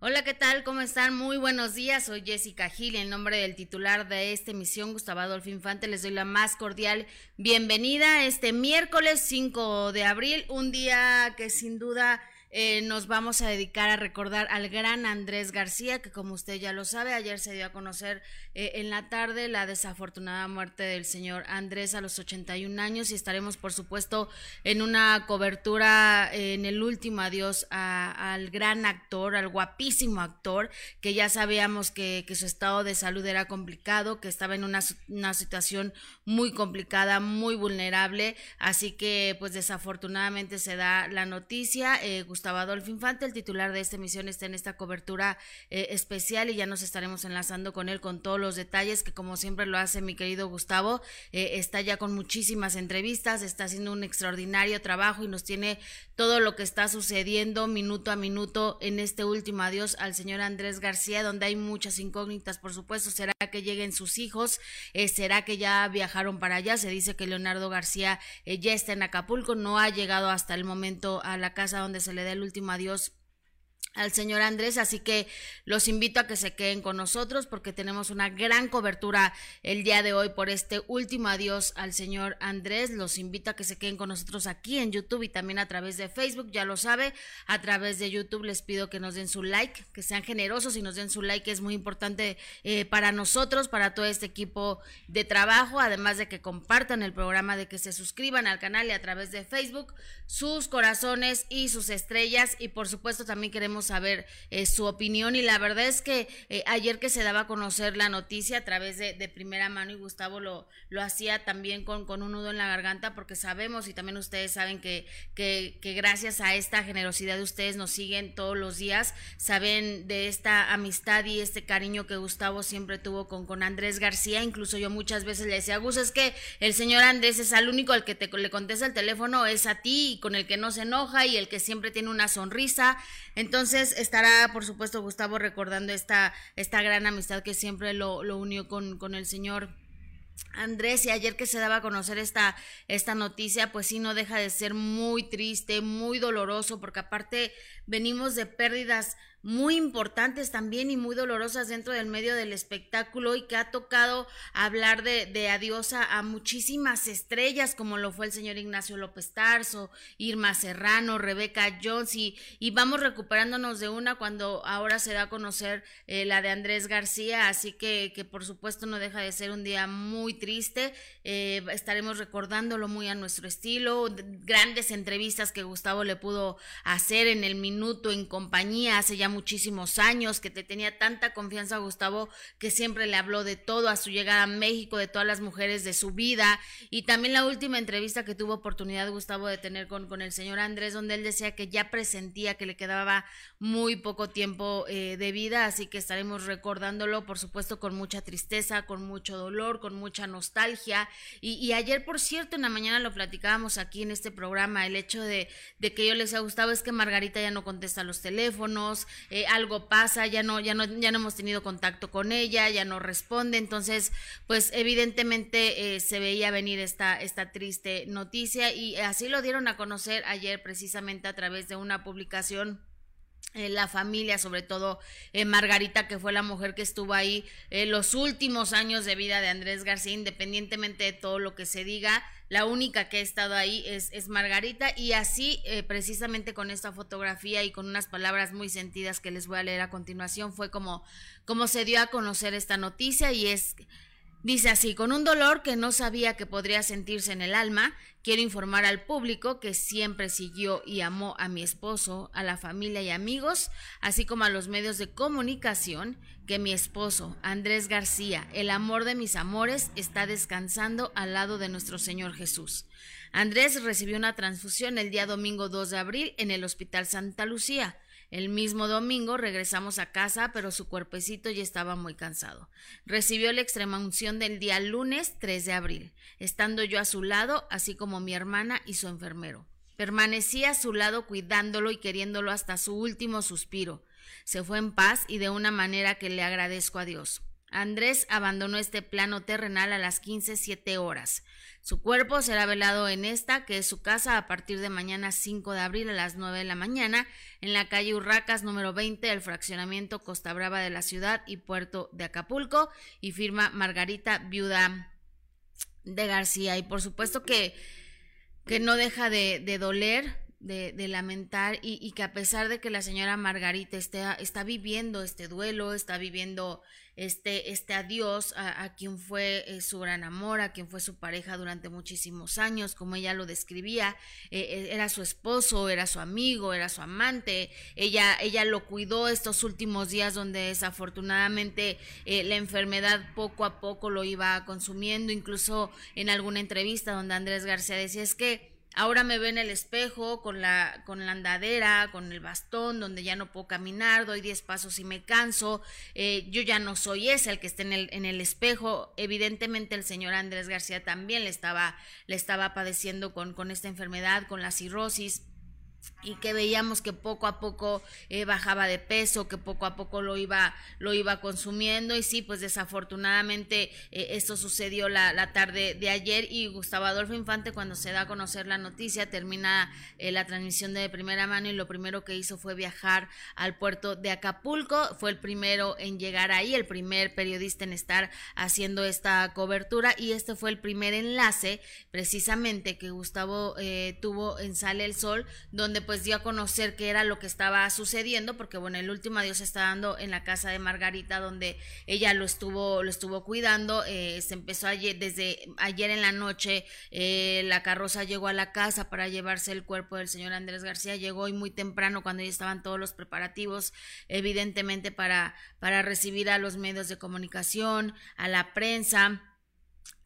Hola, ¿qué tal? ¿Cómo están? Muy buenos días. Soy Jessica Gil. En nombre del titular de esta emisión, Gustavo Adolfo Infante, les doy la más cordial bienvenida este miércoles 5 de abril, un día que sin duda eh, nos vamos a dedicar a recordar al gran Andrés García, que como usted ya lo sabe, ayer se dio a conocer eh, en la tarde la desafortunada muerte del señor Andrés a los 81 años y estaremos, por supuesto, en una cobertura eh, en el último adiós al gran actor, al guapísimo actor, que ya sabíamos que, su estado de salud era complicado, que estaba en una, una situación muy complicada, muy vulnerable, así que pues desafortunadamente se da la noticia. Gustavo Adolfo Infante, el titular de esta emisión, está en esta cobertura eh, especial y ya nos estaremos enlazando con él con todos los detalles que como siempre lo hace mi querido Gustavo, eh, está ya con muchísimas entrevistas, está haciendo un extraordinario trabajo y nos tiene todo lo que está sucediendo minuto a minuto en este último adiós al señor Andrés García, donde hay muchas incógnitas, por supuesto, será que lleguen sus hijos, eh, será que ya viajaron para allá, se dice que Leonardo García ya está en Acapulco, no ha llegado hasta el momento a la casa donde se le el último adiós al señor Andrés, así que los invito a que se queden con nosotros porque tenemos una gran cobertura el día de hoy por este último adiós al señor Andrés. Los invito a que se queden con nosotros aquí en YouTube y también a través de Facebook, ya lo sabe, a través de YouTube les pido que nos den su like, que sean generosos y nos den su like, es muy importante eh, para nosotros, para todo este equipo de trabajo, además de que compartan el programa, de que se suscriban al canal y a través de Facebook, sus corazones y sus estrellas y por supuesto también queremos saber eh, su opinión y la verdad es que eh, ayer que se daba a conocer la noticia a través de, primera mano y Gustavo lo, lo hacía también con, con, un nudo en la garganta porque sabemos y también ustedes saben que, que, que, gracias a esta generosidad de ustedes nos siguen todos los días, saben de esta amistad y este cariño que Gustavo siempre tuvo con, con Andrés García, incluso yo muchas veces le decía, Gus, es que el señor Andrés es al único al que te, le contesta el teléfono, es a ti y con el que no se enoja y el que siempre tiene una sonrisa, entonces estará, por supuesto, Gustavo recordando esta, esta gran amistad que siempre lo, lo unió con, con el señor. Andrés, y ayer que se daba a conocer esta, esta noticia, pues sí, no deja de ser muy triste, muy doloroso, porque aparte venimos de pérdidas muy importantes también y muy dolorosas dentro del medio del espectáculo y que ha tocado hablar de, de adiós a, muchísimas estrellas como lo fue el señor Ignacio López Tarso, Irma Serrano, Rebeca Jones y, y vamos recuperándonos de una cuando ahora se da a conocer eh, la de Andrés García, así que, que por supuesto no deja de ser un día muy triste, eh, estaremos recordándolo muy a nuestro estilo, grandes entrevistas que Gustavo le pudo hacer en el minuto en compañía hace ya muchísimos años, que te tenía tanta confianza Gustavo, que siempre le habló de todo a su llegada a México, de todas las mujeres de su vida. Y también la última entrevista que tuvo oportunidad Gustavo de tener con, con el señor Andrés, donde él decía que ya presentía que le quedaba muy poco tiempo eh, de vida, así que estaremos recordándolo, por supuesto, con mucha tristeza, con mucho dolor, con mucha nostalgia. Y, ayer, por cierto, en la mañana lo platicábamos aquí en este programa, el hecho de, de que yo les ha gustado es que Margarita ya no contesta los teléfonos, eh, algo pasa, ya no, ya no, ya no hemos tenido contacto con ella, ya no responde, entonces, pues evidentemente eh, se veía venir esta, esta triste noticia y así lo dieron a conocer ayer precisamente a través de una publicación eh, la familia, sobre todo Margarita, que fue la mujer que estuvo ahí los últimos años de vida de Andrés García, independientemente de todo lo que se diga, la única que ha estado ahí es, es Margarita y así eh, precisamente con esta fotografía y con unas palabras muy sentidas que les voy a leer a continuación fue como, como se dio a conocer esta noticia y es Dice así, con un dolor que no sabía que podría sentirse en el alma, quiero informar al público que siempre siguió y amó a mi esposo, a la familia y amigos, así como a los medios de comunicación, que mi esposo, Andrés García, el amor de mis amores, está descansando al lado de nuestro Señor Jesús. Andrés recibió una transfusión el día domingo 2 de abril en el Hospital Santa Lucía. El mismo domingo regresamos a casa, pero su cuerpecito ya estaba muy cansado. Recibió la extrema unción del día lunes 3 de abril, estando yo a su lado, así como mi hermana y su enfermero. Permanecí a su lado cuidándolo y queriéndolo hasta su último suspiro. Se fue en paz y de una manera que le agradezco a Dios. Andrés abandonó este plano terrenal a las 15.07 horas. Su cuerpo será velado en esta, que es su casa, a partir de mañana 5 de abril a las 9 de la mañana, en la calle Urracas número 20 del fraccionamiento Costa Brava de la ciudad y puerto de Acapulco, y firma Margarita, viuda de García. Y por supuesto que, que no deja de, de doler de, lamentar y, que a pesar de que la señora Margarita está, está viviendo este duelo, está viviendo este, este adiós a, quien fue eh, su gran amor, a quien fue su pareja durante muchísimos años, como ella lo describía, eh, eh, era su esposo, era su amigo, era su amante, ella, ella lo cuidó estos últimos días donde desafortunadamente la enfermedad poco a poco lo iba consumiendo, incluso en alguna entrevista donde Andrés García decía es que Ahora me ve en el espejo con la, con la andadera, con el bastón, donde ya no puedo caminar, doy diez pasos y me canso. Eh, yo ya no soy ese el que está en el, en el espejo. Evidentemente el señor Andrés García también le estaba, le estaba padeciendo con, con esta enfermedad, con la cirrosis y que veíamos que poco a poco eh, bajaba de peso, que poco a poco lo iba, lo iba consumiendo. Y sí, pues desafortunadamente eh, esto sucedió la, tarde de ayer. Y Gustavo Adolfo Infante cuando se da a conocer la noticia termina eh, la transmisión de primera mano y lo primero que hizo fue viajar al puerto de Acapulco, fue el primero en llegar ahí, el primer periodista en estar haciendo esta cobertura. Y este fue el primer enlace precisamente que Gustavo tuvo en Sale el Sol, donde pues dio a conocer qué era lo que estaba sucediendo, porque bueno, el último adiós está dando en la casa de Margarita, donde ella lo estuvo, lo estuvo cuidando, eh, se empezó ayer, desde ayer en la noche, eh, la carroza llegó a la casa para llevarse el cuerpo del señor Andrés García, llegó hoy muy temprano cuando ya estaban todos los preparativos, evidentemente para, para recibir a los medios de comunicación, a la prensa,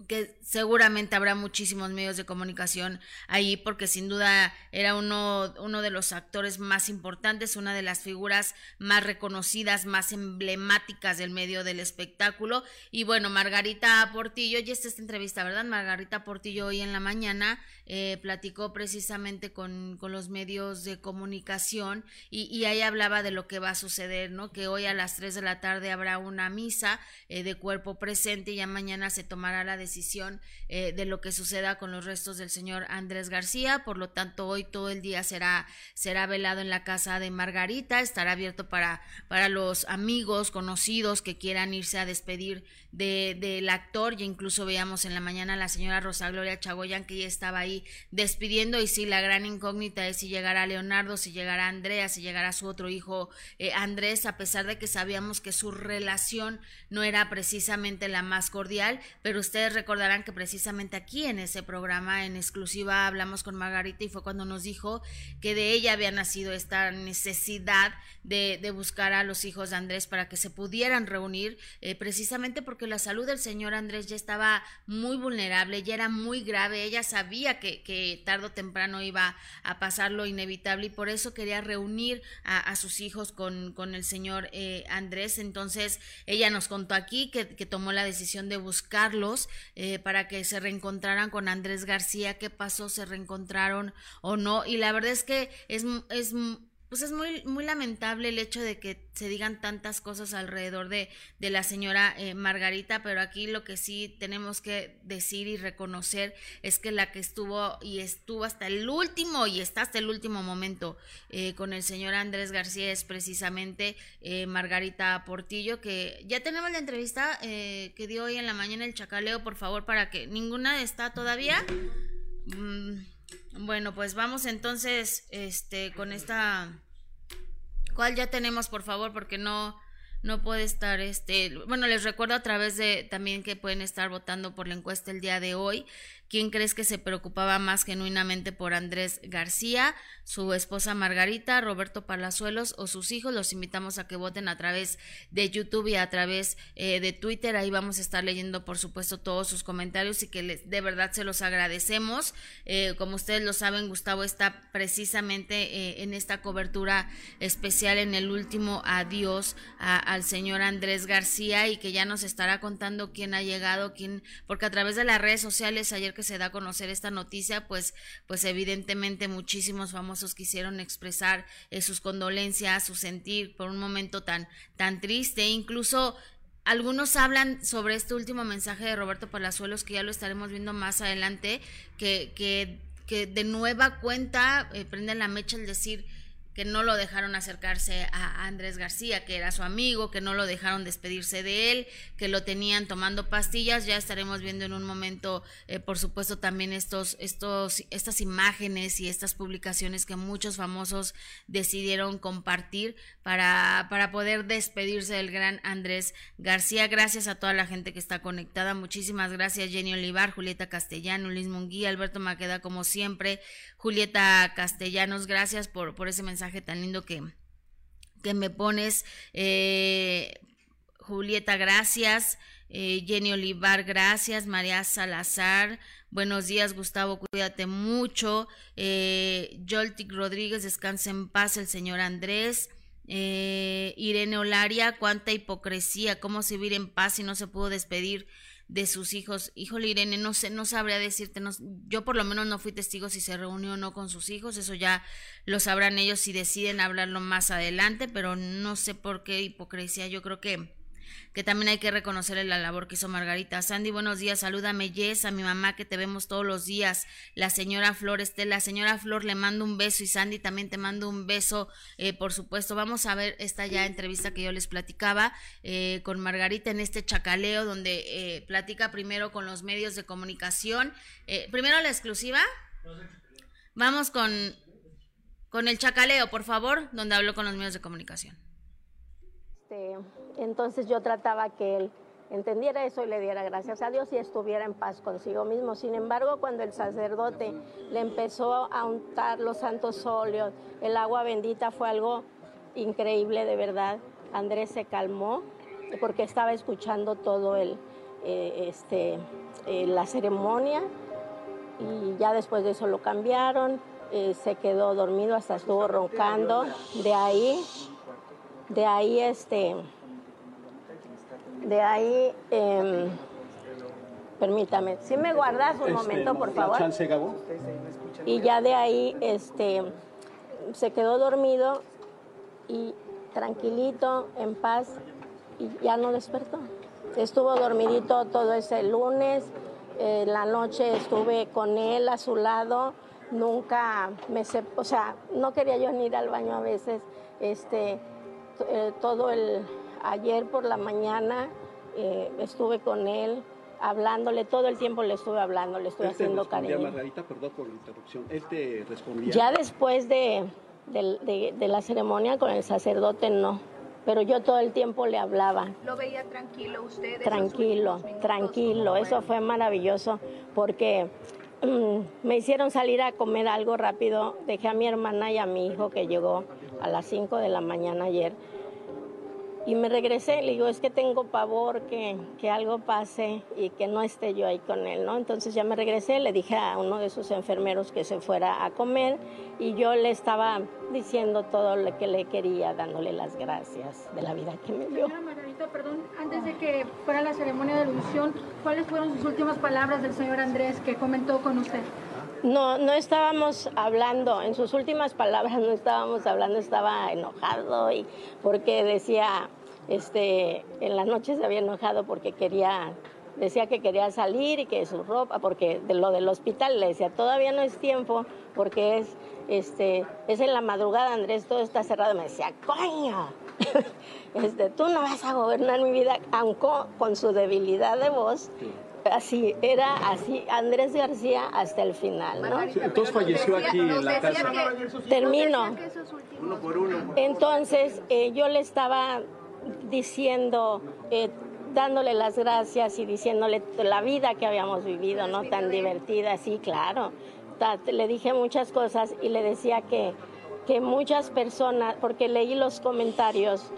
que seguramente habrá muchísimos medios de comunicación ahí porque sin duda era uno, uno de los actores más importantes, una de las figuras más reconocidas, más emblemáticas del medio del espectáculo. Y bueno, Margarita Portillo, y esta es esta entrevista, ¿verdad? Margarita Portillo hoy en la mañana eh, platicó precisamente con, con, los medios de comunicación y, y, ahí hablaba de lo que va a suceder, ¿no? Que hoy a las 3 de la tarde habrá una misa eh, de cuerpo presente y ya mañana se tomará la decisión eh, de lo que suceda con los restos del señor Andrés García. Por lo tanto, hoy todo el día será, será velado en la casa de Margarita, estará abierto para, para los amigos, conocidos que quieran irse a despedir del de, actor. Y incluso veíamos en la mañana a la señora Rosa Gloria Chagoyan que ya estaba ahí despidiendo. Y sí, la gran incógnita es si llegará Leonardo, si llegará Andrea, si llegará su otro hijo eh, Andrés, a pesar de que sabíamos que su relación no era precisamente la más cordial, pero ustedes recordarán que precisamente aquí en ese programa en exclusiva hablamos con Margarita y fue cuando nos dijo que de ella había nacido esta necesidad de, de buscar a los hijos de Andrés para que se pudieran reunir, eh, precisamente porque la salud del señor Andrés ya estaba muy vulnerable, ya era muy grave, ella sabía que, que tarde o temprano iba a pasar lo inevitable y por eso quería reunir a, a sus hijos con, con el señor eh, Andrés. Entonces ella nos contó aquí que, que tomó la decisión de buscarlos eh, para que se reencontraran con Andrés García, qué pasó, se reencontraron o no. Y la verdad es que es, es pues es muy, muy lamentable el hecho de que se digan tantas cosas alrededor de, de la señora eh, Margarita, pero aquí lo que sí tenemos que decir y reconocer es que la que estuvo y estuvo hasta el último y está hasta el último momento eh, con el señor Andrés García es precisamente eh, Margarita Portillo, que ya tenemos la entrevista que dio hoy en la mañana el Chacaleo, por favor, para que ninguna está todavía. Mm, bueno, pues vamos entonces este con esta ¿Cuál ya tenemos, por favor? Porque no no puede estar este, bueno, les recuerdo a través de también que pueden estar votando por la encuesta el día de hoy. ¿Quién crees que se preocupaba más genuinamente por Andrés García, su esposa Margarita, Roberto Palazuelos o sus hijos? Los invitamos a que voten a través de YouTube y a través eh, de Twitter. Ahí vamos a estar leyendo, por supuesto, todos sus comentarios y que les, de verdad se los agradecemos. Eh, como ustedes lo saben, Gustavo está precisamente eh, en esta cobertura especial en el último adiós al señor Andrés García y que ya nos estará contando quién ha llegado, quién, porque a través de las redes sociales ayer que se da a conocer esta noticia, pues, pues evidentemente muchísimos famosos quisieron expresar eh, sus condolencias, su sentir por un momento tan, tan triste, incluso algunos hablan sobre este último mensaje de Roberto Palazuelos, que ya lo estaremos viendo más adelante, que, que, que de nueva cuenta eh, prenden la mecha al decir que no lo dejaron acercarse a Andrés García, que era su amigo, que no lo dejaron despedirse de él, que lo tenían tomando pastillas. Ya estaremos viendo en un momento, eh, por supuesto, también estos, estos, estas imágenes y estas publicaciones que muchos famosos decidieron compartir para, para poder despedirse del gran Andrés García. Gracias a toda la gente que está conectada. Muchísimas gracias, Jenny Olivar, Julieta Castellano, Luis Munguía, Alberto Maqueda, como siempre. Julieta Castellanos, gracias por, por ese mensaje tan lindo que, que me pones. Eh, Julieta, gracias. Eh, Jenny Olivar, gracias. María Salazar, buenos días. Gustavo, cuídate mucho. Eh, Joltic Rodríguez, descansa en paz. El señor Andrés. Eh, Irene Olaria, cuánta hipocresía. ¿Cómo se vivir en paz si no se pudo despedir? De sus hijos. Híjole, Irene, no sé, no sabría decirte, no, yo por lo menos no fui testigo si se reunió o no con sus hijos, eso ya lo sabrán ellos si deciden hablarlo más adelante, pero no sé por qué hipocresía, yo creo que que también hay que reconocerle la labor que hizo Margarita. Sandy, buenos días, salúdame, Jess, a mi mamá que te vemos todos los días, la señora Flor Estela, señora Flor, le mando un beso y Sandy también te mando un beso, eh, por supuesto. Vamos a ver esta ya entrevista que yo les platicaba eh, con Margarita en este chacaleo donde eh, platica primero con los medios de comunicación. primero la exclusiva. Vamos con, con el chacaleo, por favor, donde hablo con los medios de comunicación. Este, entonces yo trataba que él entendiera eso y le diera gracias a Dios y estuviera en paz consigo mismo. Sin embargo, cuando el sacerdote le empezó a untar los santos óleos, el agua bendita fue algo increíble de verdad. Andrés se calmó porque estaba escuchando todo el, eh, este, eh, la ceremonia y ya después de eso lo cambiaron, eh, se quedó dormido, hasta estuvo roncando. De ahí de ahí, este, de ahí, eh, permítame, si me guardas un este, momento, por favor. Y ya de ahí, este, se quedó dormido y tranquilito, en paz, y ya no despertó. Estuvo dormidito todo ese lunes, en la noche estuve con él a su lado, nunca me, o sea, no quería yo ni ir al baño a veces, este, eh, todo el ayer por la mañana eh, estuve con él hablándole, todo el tiempo le estuve hablando, le estuve haciendo cariño. Margarita, perdón por la interrupción, él te respondía. Ya después de, de, la ceremonia con el sacerdote no, pero yo todo el tiempo le hablaba. ¿Lo veía tranquilo usted? Tranquilo, tranquilo, eso fue maravilloso porque mm, me hicieron salir a comer algo rápido, dejé a mi hermana y a mi hijo que llegó a las 5 de la mañana ayer y me regresé, le digo, es que tengo pavor que, que, algo pase y que no esté yo ahí con él, ¿no? Entonces ya me regresé, le dije a uno de sus enfermeros que se fuera a comer y yo le estaba diciendo todo lo que le quería, dándole las gracias de la vida que me dio. Señora Margarita, perdón, antes de que fuera la ceremonia de ilusión, ¿cuáles fueron sus últimas palabras del señor Andrés que comentó con usted? No, no estábamos hablando, en sus últimas palabras no estábamos hablando, estaba enojado y porque decía, este, en la noche se había enojado porque quería, decía que quería salir y que su ropa, porque de lo del hospital le decía, todavía no es tiempo porque es, este, es en la madrugada, Andrés, todo está cerrado. Me decía, coño, este, tú no vas a gobernar mi vida, aunque con su debilidad de voz, así, era así, Andrés García hasta el final, ¿no? entonces falleció aquí en la casa. Termino. Entonces, eh, yo le estaba diciendo, eh, dándole las gracias y diciéndole la vida que habíamos vivido, ¿no? Tan divertida, sí, claro. Le dije muchas cosas y le decía que, que muchas personas, porque leí los comentarios,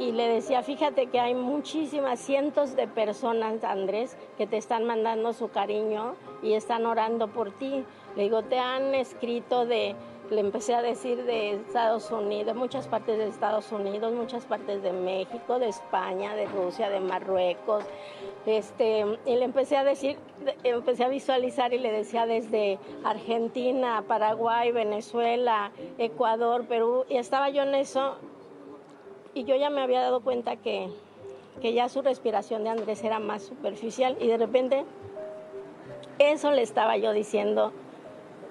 y le decía, fíjate que hay muchísimas, cientos de personas, Andrés, que te están mandando su cariño y están orando por ti. Le digo, te han escrito de, le empecé a decir de Estados Unidos, de muchas partes de Estados Unidos, muchas partes de México, de España, de Rusia, de Marruecos. Este, y le empecé a decir, empecé a visualizar y le decía desde Argentina, Paraguay, Venezuela, Ecuador, Perú, y estaba yo en eso y yo ya me había dado cuenta que, que ya su respiración de Andrés era más superficial y de repente eso le estaba yo diciendo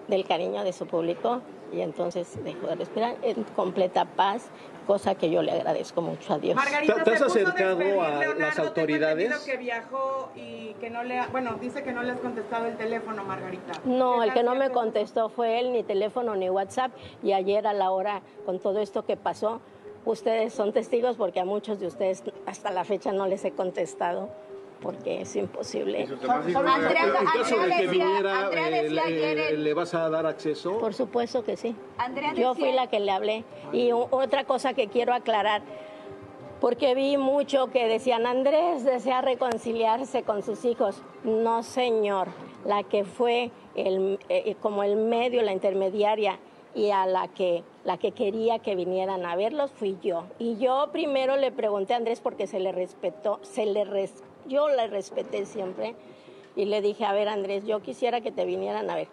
del cariño de su público y entonces dejó de respirar en completa paz, cosa que yo le agradezco mucho a Dios. Margarita, ¿Te, has acercado a las autoridades? que viajó y que no le, bueno, dice que no le has contestado el teléfono, Margarita. No, el que no me contestó fue él, ni teléfono ni WhatsApp. Y ayer a la hora, con todo esto que pasó, ustedes son testigos porque a muchos de ustedes hasta la fecha no les he contestado porque es imposible. en caso de que viniera, eh, le, vas a dar acceso? Por supuesto que sí. Yo fui la que le hablé. Y otra cosa que quiero aclarar, porque vi mucho que decían, Andrés desea reconciliarse con sus hijos. No, señor. La que fue el, eh, como el medio, la intermediaria y a la que, la que quería que vinieran a verlos fui yo. Y yo primero le pregunté a Andrés porque se le respetó, se le respetó yo le respeté siempre y le dije, a ver Andrés, yo quisiera que te vinieran a ver.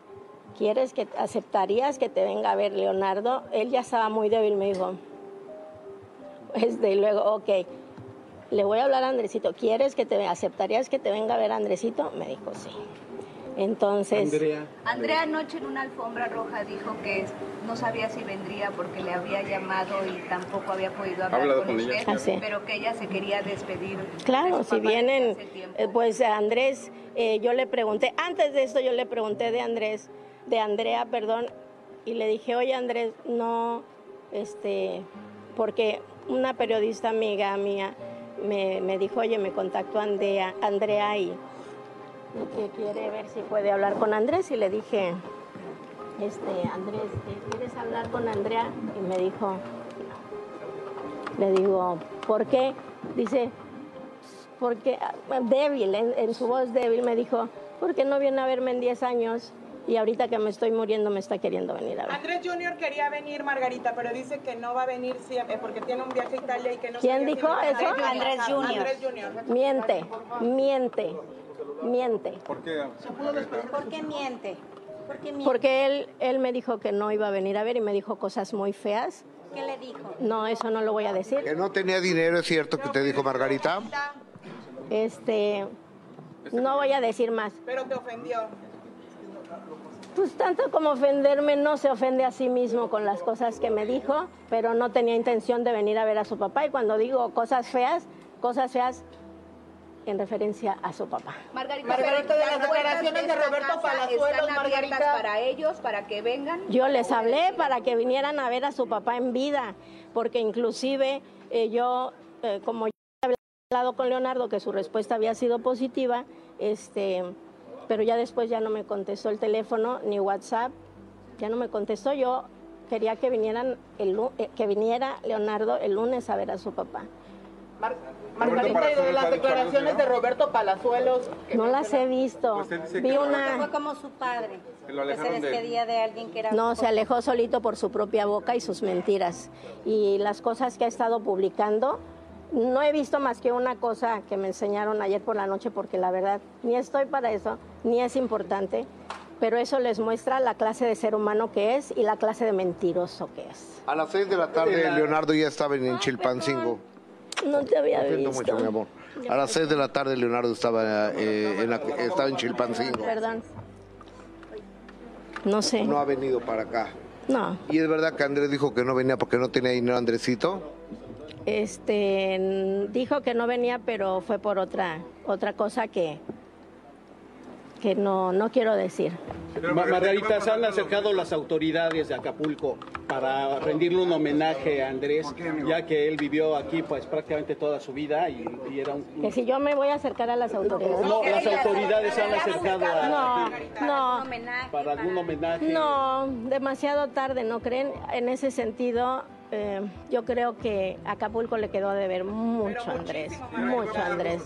¿Quieres que aceptarías que te venga a ver Leonardo? Él ya estaba muy débil, me dijo. Este, y luego, ok, le voy a hablar a Andresito. ¿Quieres que te aceptarías que te venga a ver Andresito? Me dijo, sí. Entonces. Andrea. Andrea anoche en una alfombra roja dijo que no sabía si vendría porque le había llamado y tampoco había podido hablar con, usted, ah, pero que ella se quería despedir. Claro, si vienen, eh, pues Andrés, eh, yo le pregunté, antes de esto yo le pregunté de Andrés, de Andrea, perdón, y le dije, oye Andrés, no, este, porque una periodista amiga mía me, me dijo, oye, me contactó Andrea, Andrea y que quiere ver si puede hablar con Andrés y le dije, este, Andrés, ¿quieres hablar con Andrea? Y me dijo, le digo, ¿por qué? Dice, porque débil, en, su voz débil me dijo, ¿por qué no viene a verme en 10 años? Y ahorita que me estoy muriendo me está queriendo venir a ver. Andrés Junior quería venir, Margarita, pero dice que no va a venir siempre porque tiene un viaje a Italia y que no ¿Quién dijo eso? Andrés Junior. Andrés Junior. Miente, miente miente. ¿Por qué? ¿Por qué miente? Porque él, él me dijo que no iba a venir a ver y me dijo cosas muy feas. ¿Qué le dijo? No, eso no lo voy a decir. Que no tenía dinero, ¿es cierto que te dijo Margarita? Este, no voy a decir más. Pero te ofendió. Pues tanto como ofenderme, no se ofende a sí mismo con las cosas que me dijo, pero no tenía intención de venir a ver a su papá. Y cuando digo cosas feas, cosas feas en referencia a su papá. Margarita, Margarita de las declaraciones de Roberto Palazuelos, Margarita. para ellos, para que vengan. Yo les hablé para que vinieran a ver a su papá en vida, porque inclusive eh, yo, eh, como ya había hablado con Leonardo, que su respuesta había sido positiva, este, pero ya después ya no me contestó el teléfono ni WhatsApp, ya no me contestó. Yo quería que vinieran el, eh, que viniera Leonardo el lunes a ver a su papá. Margarita, y de las declaraciones de Roberto Palazuelos. No las he visto. Pues Vi una. Fue como su padre. Que se despedía de... alguien que era. No, se alejó solito por su propia boca y sus mentiras. Y las cosas que ha estado publicando. No he visto más que una cosa que me enseñaron ayer por la noche, porque la verdad ni estoy para eso, ni es importante, pero eso les muestra la clase de ser humano que es y la clase de mentiroso que es. A las seis de la tarde, Leonardo ya estaba en Chilpancingo. No te había visto. mucho, mi amor. A las 6 de la tarde Leonardo estaba, eh, en, la, estaba en Chilpancingo. Perdón. No sé. No ha venido para acá. No. ¿Y es verdad que Andrés dijo que no venía porque no tenía dinero, Andresito? Este, dijo que no venía, pero fue por otra, otra cosa que, que no, no quiero decir. Margarita, se han acercado las autoridades de Acapulco para rendirle un homenaje a Andrés, ya que él vivió aquí pues prácticamente toda su vida y, era un... Que si yo me voy a acercar a las autoridades. No, las autoridades se han acercado a... No, no. Para algún homenaje. No, demasiado tarde, ¿no creen? En ese sentido, eh, yo creo que Acapulco le quedó de ver mucho a Andrés, mucho Andrés.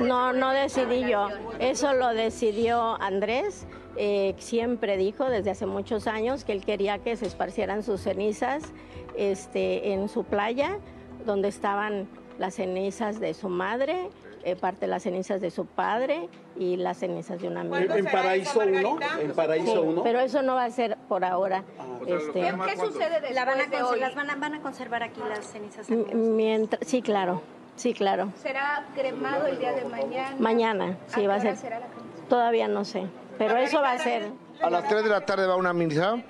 No, no decidí yo, eso lo decidió Andrés. Eh, siempre dijo desde hace muchos años que él quería que se esparcieran sus cenizas este, en su playa, donde estaban las cenizas de su madre, eh, parte de las cenizas de su padre y las cenizas de una amiga. ¿En Paraíso 1? ¿En Paraíso 1? pero eso no va a ser por ahora. Ah, este, ¿Qué, sucede de la van a, Las van a, conservar aquí las cenizas? Mientras, sí, claro. Sí, claro. ¿Será cremado el día de mañana? Mañana, sí, va a ser. Todavía no sé, pero eso va a ser. A las 3 de la tarde va una misa.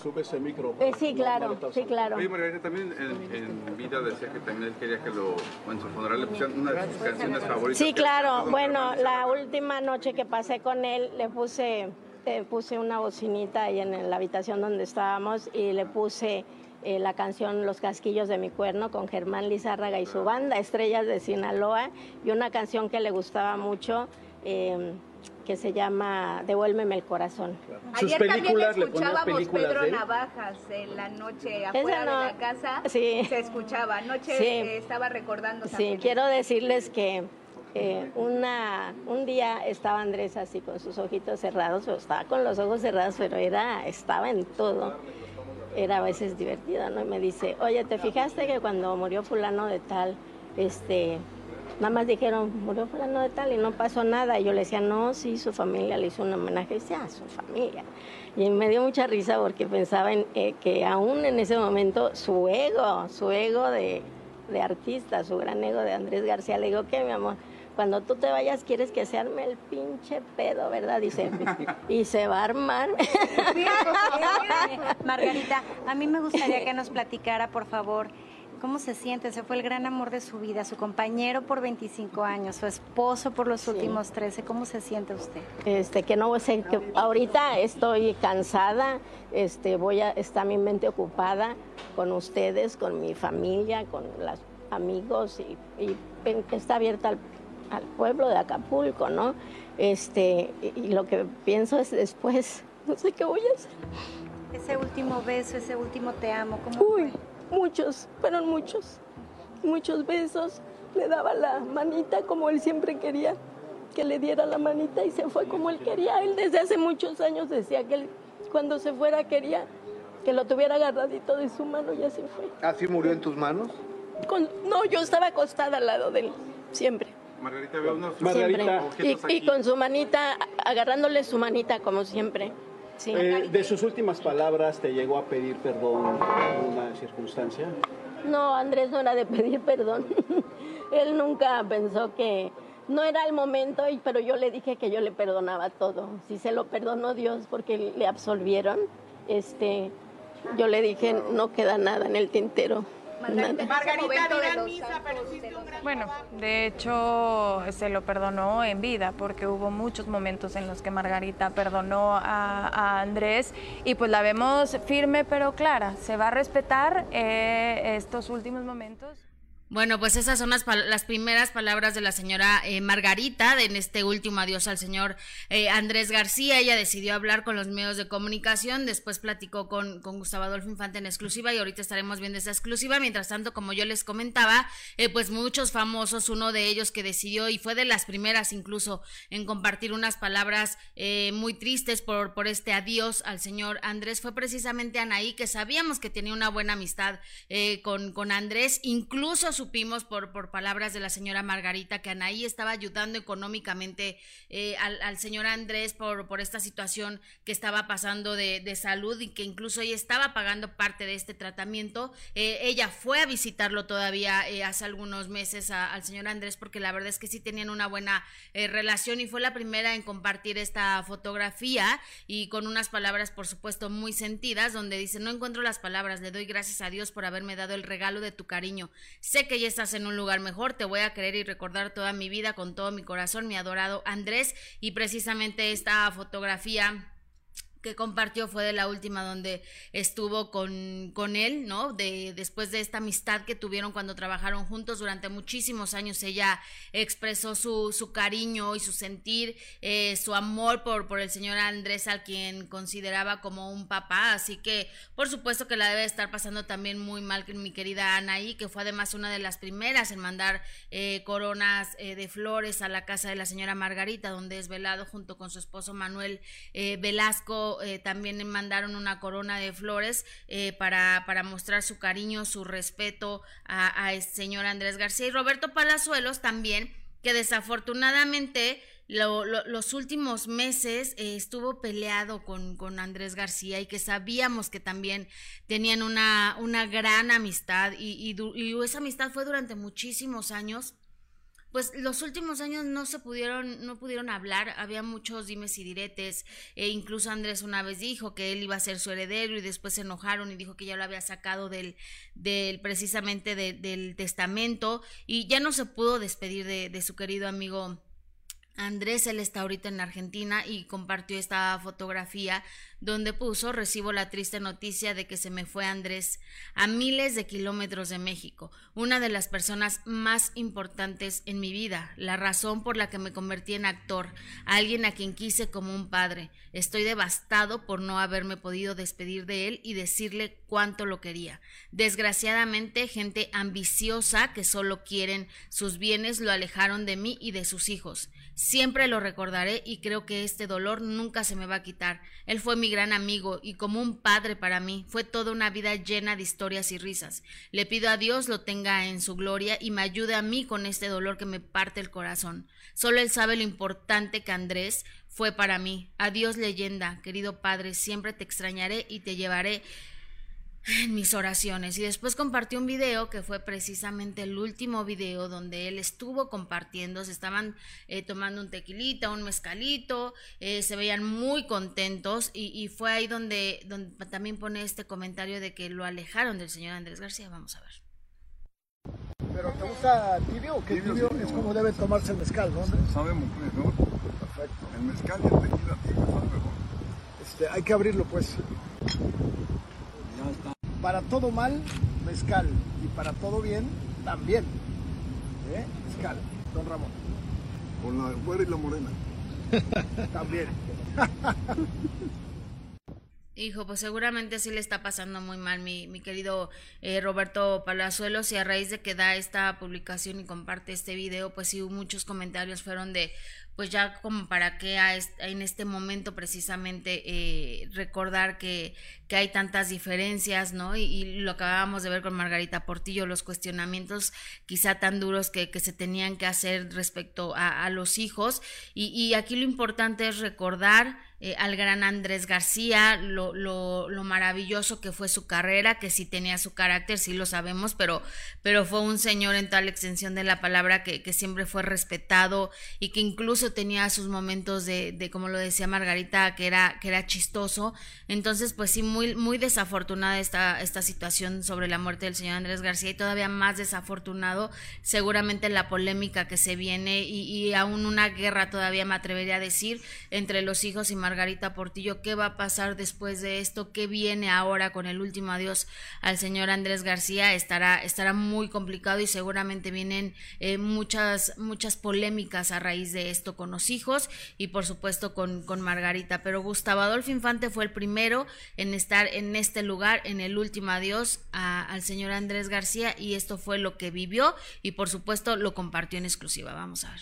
Sube ese micro. Eh, sí, claro, sí, claro. Oye, Margarita, también en, en, vida decía que también él quería que lo, en su funeral le pusieran una de sus canciones favoritas. Sí, claro. Bueno, la última noche que pasé con él, le puse, le puse una bocinita ahí en la habitación donde estábamos y le puse eh, la canción Los Casquillos de mi Cuerno con Germán Lizárraga y su banda, Estrellas de Sinaloa, y una canción que le gustaba mucho. Eh, que se llama Devuélveme el corazón. Sus Ayer películas, también escuchábamos Pedro Navajas en la noche afuera de la casa. Sí. Se escuchaba. Anoche eh, estaba recordando. Sí, quiero decirles que eh, una, un día estaba Andrés así con sus ojitos cerrados, o estaba con los ojos cerrados, pero era, estaba en todo. Era a veces divertido, ¿no? Y me dice, oye, ¿te fijaste que cuando murió fulano de tal, este, Nada más dijeron, murió fulano de tal y no pasó nada. Y yo le decía, no, sí, su familia le hizo un homenaje. Y decía, ah, su familia. Y me dio mucha risa porque pensaba en, eh, que aún en ese momento su ego, su ego de, de, artista, su gran ego de Andrés García, le digo, ¿qué, mi amor? Cuando tú te vayas, quieres que se arme el pinche pedo, ¿verdad? Dice, y se va a armar. Margarita, a mí me gustaría que nos platicara, por favor, ¿Cómo se siente? Ese fue el gran amor de su vida, su compañero por 25 años, su esposo por los últimos 13. ¿Cómo se siente usted? Este, que no sé, que ahorita estoy cansada, este, voy a, está mi mente ocupada con ustedes, con mi familia, con los amigos y, está abierta al, al, pueblo de Acapulco, ¿no? Este, y, lo que pienso es después, no sé qué voy a hacer. Ese último beso, ese último te amo, ¿cómo Uy. fue? Muchos, fueron muchos, muchos besos. Le daba la manita como él siempre quería que le diera la manita y se fue como él quería. Él desde hace muchos años decía que él cuando se fuera quería que lo tuviera agarradito de su mano y así fue. ¿Así murió en tus manos? no, yo estaba acostada al lado de él, siempre. Margarita, veo unos. Y, y, con su manita, agarrándole su manita como siempre. Eh, de sus últimas palabras, ¿te llegó a pedir perdón en alguna circunstancia? No, Andrés no era de pedir perdón. Él nunca pensó que no era el momento, pero yo le dije que yo le perdonaba todo. Si se lo perdonó Dios porque le absolvieron, este, yo le dije no queda nada en el tintero. Margarita, Bueno, de hecho se lo perdonó en vida porque hubo muchos momentos en los que Margarita perdonó a, Andrés y pues la vemos firme pero clara. Se va a respetar eh, estos últimos momentos. Bueno, pues esas son las, las primeras palabras de la señora eh, Margarita en este último adiós al señor eh, Andrés García. Ella decidió hablar con los medios de comunicación, después platicó con, con Gustavo Adolfo Infante en exclusiva y ahorita estaremos viendo esa exclusiva. Mientras tanto, como yo les comentaba, eh, pues muchos famosos, uno de ellos que decidió y fue de las primeras incluso en compartir unas palabras muy tristes por, por este adiós al señor Andrés, fue precisamente Anaí, que sabíamos que tenía una buena amistad con, con Andrés, incluso supimos por, por palabras de la señora Margarita que Anaí estaba ayudando económicamente eh, al, señor Andrés por, por esta situación que estaba pasando de, salud y que incluso ella estaba pagando parte de este tratamiento. Eh, ella fue a visitarlo todavía eh, hace algunos meses al señor Andrés porque la verdad es que sí tenían una buena relación y fue la primera en compartir esta fotografía y con unas palabras por supuesto muy sentidas donde dice no encuentro las palabras, le doy gracias a Dios por haberme dado el regalo de tu cariño. Sé que ya estás en un lugar mejor, te voy a querer y recordar toda mi vida con todo mi corazón, mi adorado Andrés, y precisamente esta fotografía que compartió fue de la última donde estuvo con, con él, ¿no? De, después de esta amistad que tuvieron cuando trabajaron juntos durante muchísimos años, ella expresó su, su cariño y su sentir, eh, su amor por, por el señor Andrés, al quien consideraba como un papá, así que por supuesto que la debe estar pasando también muy mal mi querida Anaí, que fue además una de las primeras en mandar eh, coronas eh, de flores a la casa de la señora Margarita, donde es velado junto con su esposo Manuel Velasco eh, también mandaron una corona de flores eh, para, para mostrar su cariño, su respeto a, a el señor Andrés García y Roberto Palazuelos también, que desafortunadamente los últimos meses eh, estuvo peleado con, con, Andrés García y que sabíamos que también tenían una, una gran amistad y, y esa amistad fue durante muchísimos años pues los últimos años no se pudieron, no pudieron hablar, había muchos dimes y diretes, e incluso Andrés una vez dijo que él iba a ser su heredero y después se enojaron y dijo que ya lo había sacado del, del precisamente del testamento y ya no se pudo despedir de, de su querido amigo Andrés, él está ahorita en Argentina y compartió esta fotografía donde puso recibo la triste noticia de que se me fue Andrés a miles de kilómetros de México, una de las personas más importantes en mi vida, la razón por la que me convertí en actor, alguien a quien quise como un padre. Estoy devastado por no haberme podido despedir de él y decirle cuánto lo quería. Desgraciadamente, gente ambiciosa que solo quieren sus bienes lo alejaron de mí y de sus hijos. Siempre lo recordaré y creo que este dolor nunca se me va a quitar. Él fue mi gran amigo y como un padre para mí. Fue toda una vida llena de historias y risas. Le pido a Dios lo tenga en su gloria y me ayude a mí con este dolor que me parte el corazón. Solo Él sabe lo importante que Andrés fue para mí. Adiós leyenda, querido padre, siempre te extrañaré y te llevaré en mis oraciones y después compartió un video que fue precisamente el último video donde él estuvo compartiendo, se estaban eh, tomando un tequilita, un mezcalito, eh, se veían muy contentos y, fue ahí donde, donde también pone este comentario de que lo alejaron del señor Andrés García, vamos a ver. ¿Pero te gusta tibio o qué tibio, es como debe tomarse el mezcal, no? Sabemos mejor. Perfecto. El mezcal y el tequila tibio sabe mejor. Este, hay que abrirlo pues. Para todo mal, mezcal. Y para todo bien, también. ¿Eh? Mezcal, don Ramón. Con la güera y la morena. también. Hijo, pues seguramente sí le está pasando muy mal mi, mi querido eh, Roberto Palazuelos y a raíz de que da esta publicación y comparte este video, pues sí, muchos comentarios fueron de, pues ya como para qué en este momento precisamente eh, recordar que, que, hay tantas diferencias, ¿no? Y, lo que acabábamos de ver con Margarita Portillo, los cuestionamientos quizá tan duros que, que se tenían que hacer respecto a, a los hijos. Y, y aquí lo importante es recordar eh, al gran Andrés García, lo, lo, lo, maravilloso que fue su carrera, que sí tenía su carácter, sí lo sabemos, pero, pero fue un señor en tal extensión de la palabra que, que siempre fue respetado y que incluso tenía sus momentos de, de, como lo decía Margarita, que era, que era chistoso. Entonces, pues sí, muy, muy desafortunada esta, esta situación sobre la muerte del señor Andrés García y todavía más desafortunado seguramente la polémica que se viene y, aún una guerra todavía me atrevería a decir entre los hijos y Margarita Portillo, qué va a pasar después de esto, qué viene ahora con el último adiós al señor Andrés García, estará, estará muy complicado y seguramente vienen eh, muchas, muchas polémicas a raíz de esto con los hijos y por supuesto con, con Margarita. Pero Gustavo Adolfo Infante fue el primero en en este lugar, en el último adiós al señor Andrés García y esto fue lo que vivió y por supuesto lo compartió en exclusiva. Vamos a ver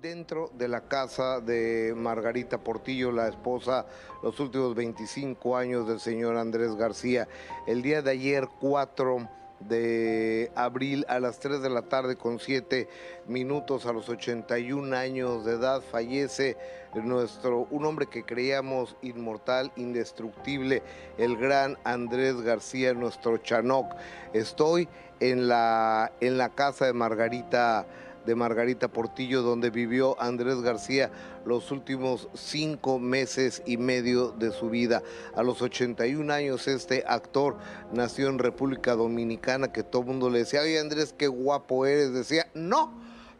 dentro de la casa de Margarita Portillo, la esposa, los últimos 25 años del señor Andrés García. El día de ayer, 4 de abril a las 3 de la tarde con 7 minutos a los 81 años de edad fallece nuestro un hombre que creíamos inmortal, indestructible, el gran Andrés García, nuestro Chanoc. Estoy en la en la casa de Margarita de Margarita Portillo, donde vivió Andrés García los últimos cinco meses y medio de su vida. A los 81 años este actor nació en República Dominicana, que todo el mundo le decía, oye Andrés, qué guapo eres. Decía, no,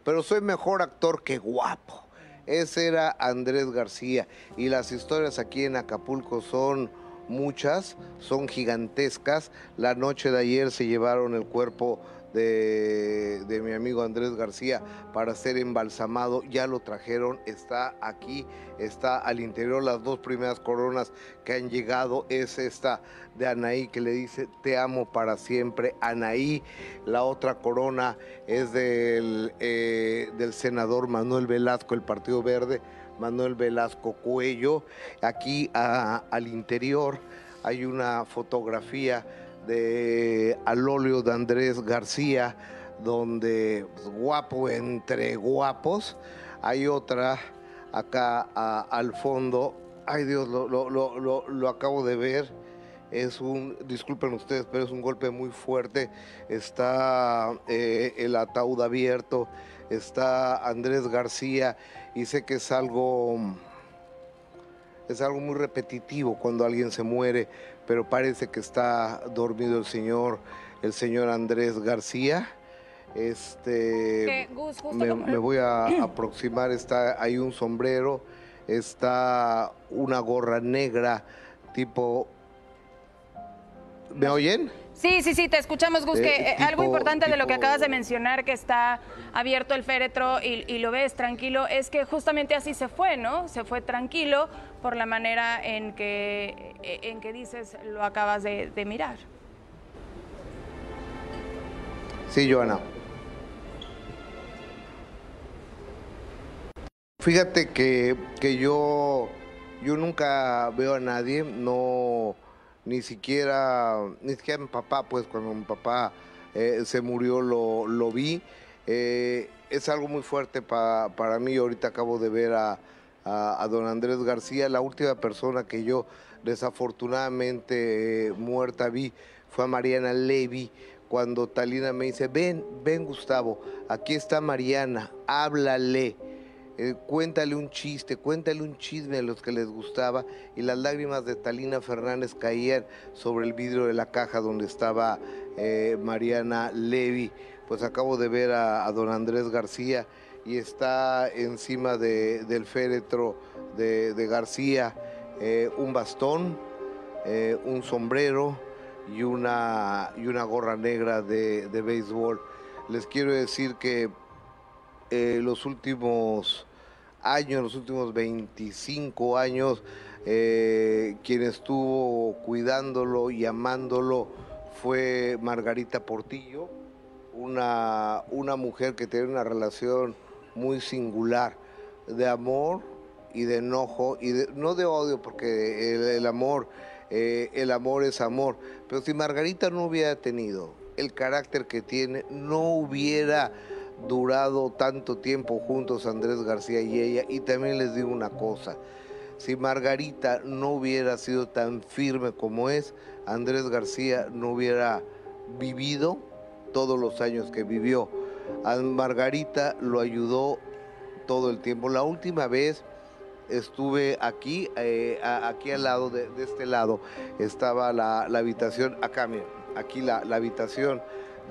pero soy mejor actor que guapo. Ese era Andrés García. Y las historias aquí en Acapulco son muchas, son gigantescas. La noche de ayer se llevaron el cuerpo de, mi amigo Andrés García para ser embalsamado. Ya lo trajeron, está aquí, está al interior. Las dos primeras coronas que han llegado es esta de Anaí que le dice te amo para siempre. Anaí, la otra corona es del, eh, del senador Manuel Velasco, el Partido Verde. Manuel Velasco Cuello. Aquí al interior hay una fotografía de al óleo de Andrés García, donde pues, guapo entre guapos. Hay otra acá al fondo. Ay Dios, lo, lo, lo, lo, acabo de ver. Es un, disculpen ustedes, pero es un golpe muy fuerte. Está eh, el ataúd abierto, está Andrés García y sé que es algo, es algo muy repetitivo cuando alguien se muere, pero parece que está dormido el señor, el señor Andrés García. Este, me, voy a aproximar, está hay un sombrero, está una gorra negra tipo... ¿Me oyen? Sí, sí, sí, te escuchamos, Gus, que eh, algo importante de lo que acabas de mencionar, que está abierto el féretro y, lo ves tranquilo, es que justamente así se fue, ¿no? Se fue tranquilo por la manera en que, en que dices, lo acabas de, mirar. Sí, Joana. Fíjate que, yo, yo nunca veo a nadie, no, ni siquiera, ni siquiera mi papá, pues cuando mi papá eh, se murió lo, lo vi. Eh, es algo muy fuerte para mí, ahorita acabo de ver a, a, don Andrés García, la última persona que yo desafortunadamente eh, muerta vi fue a Mariana Levy, cuando Talina me dice, ven, ven Gustavo, aquí está Mariana, háblale. Eh, cuéntale un chiste, cuéntale un chisme a los que les gustaba y las lágrimas de Talina Fernández caían sobre el vidrio de la caja donde estaba eh, Mariana Levy. Pues acabo de ver a, don Andrés García y está encima del féretro de, García eh, un bastón, un sombrero y una, y una gorra negra de, de béisbol. Les quiero decir que eh, los últimos años, los últimos 25 años, eh, quien estuvo cuidándolo y amándolo fue Margarita Portillo, una, una mujer que tiene una relación muy singular de amor y de enojo, y no de odio, porque el, amor, eh, el amor es amor, pero si Margarita no hubiera tenido el carácter que tiene, no hubiera durado tanto tiempo juntos Andrés García y ella. Y también les digo una cosa, si Margarita no hubiera sido tan firme como es, Andrés García no hubiera vivido todos los años que vivió. A Margarita lo ayudó todo el tiempo. La última vez estuve aquí, eh, aquí al lado, de, este lado, estaba la, habitación, acá, miren, aquí la, habitación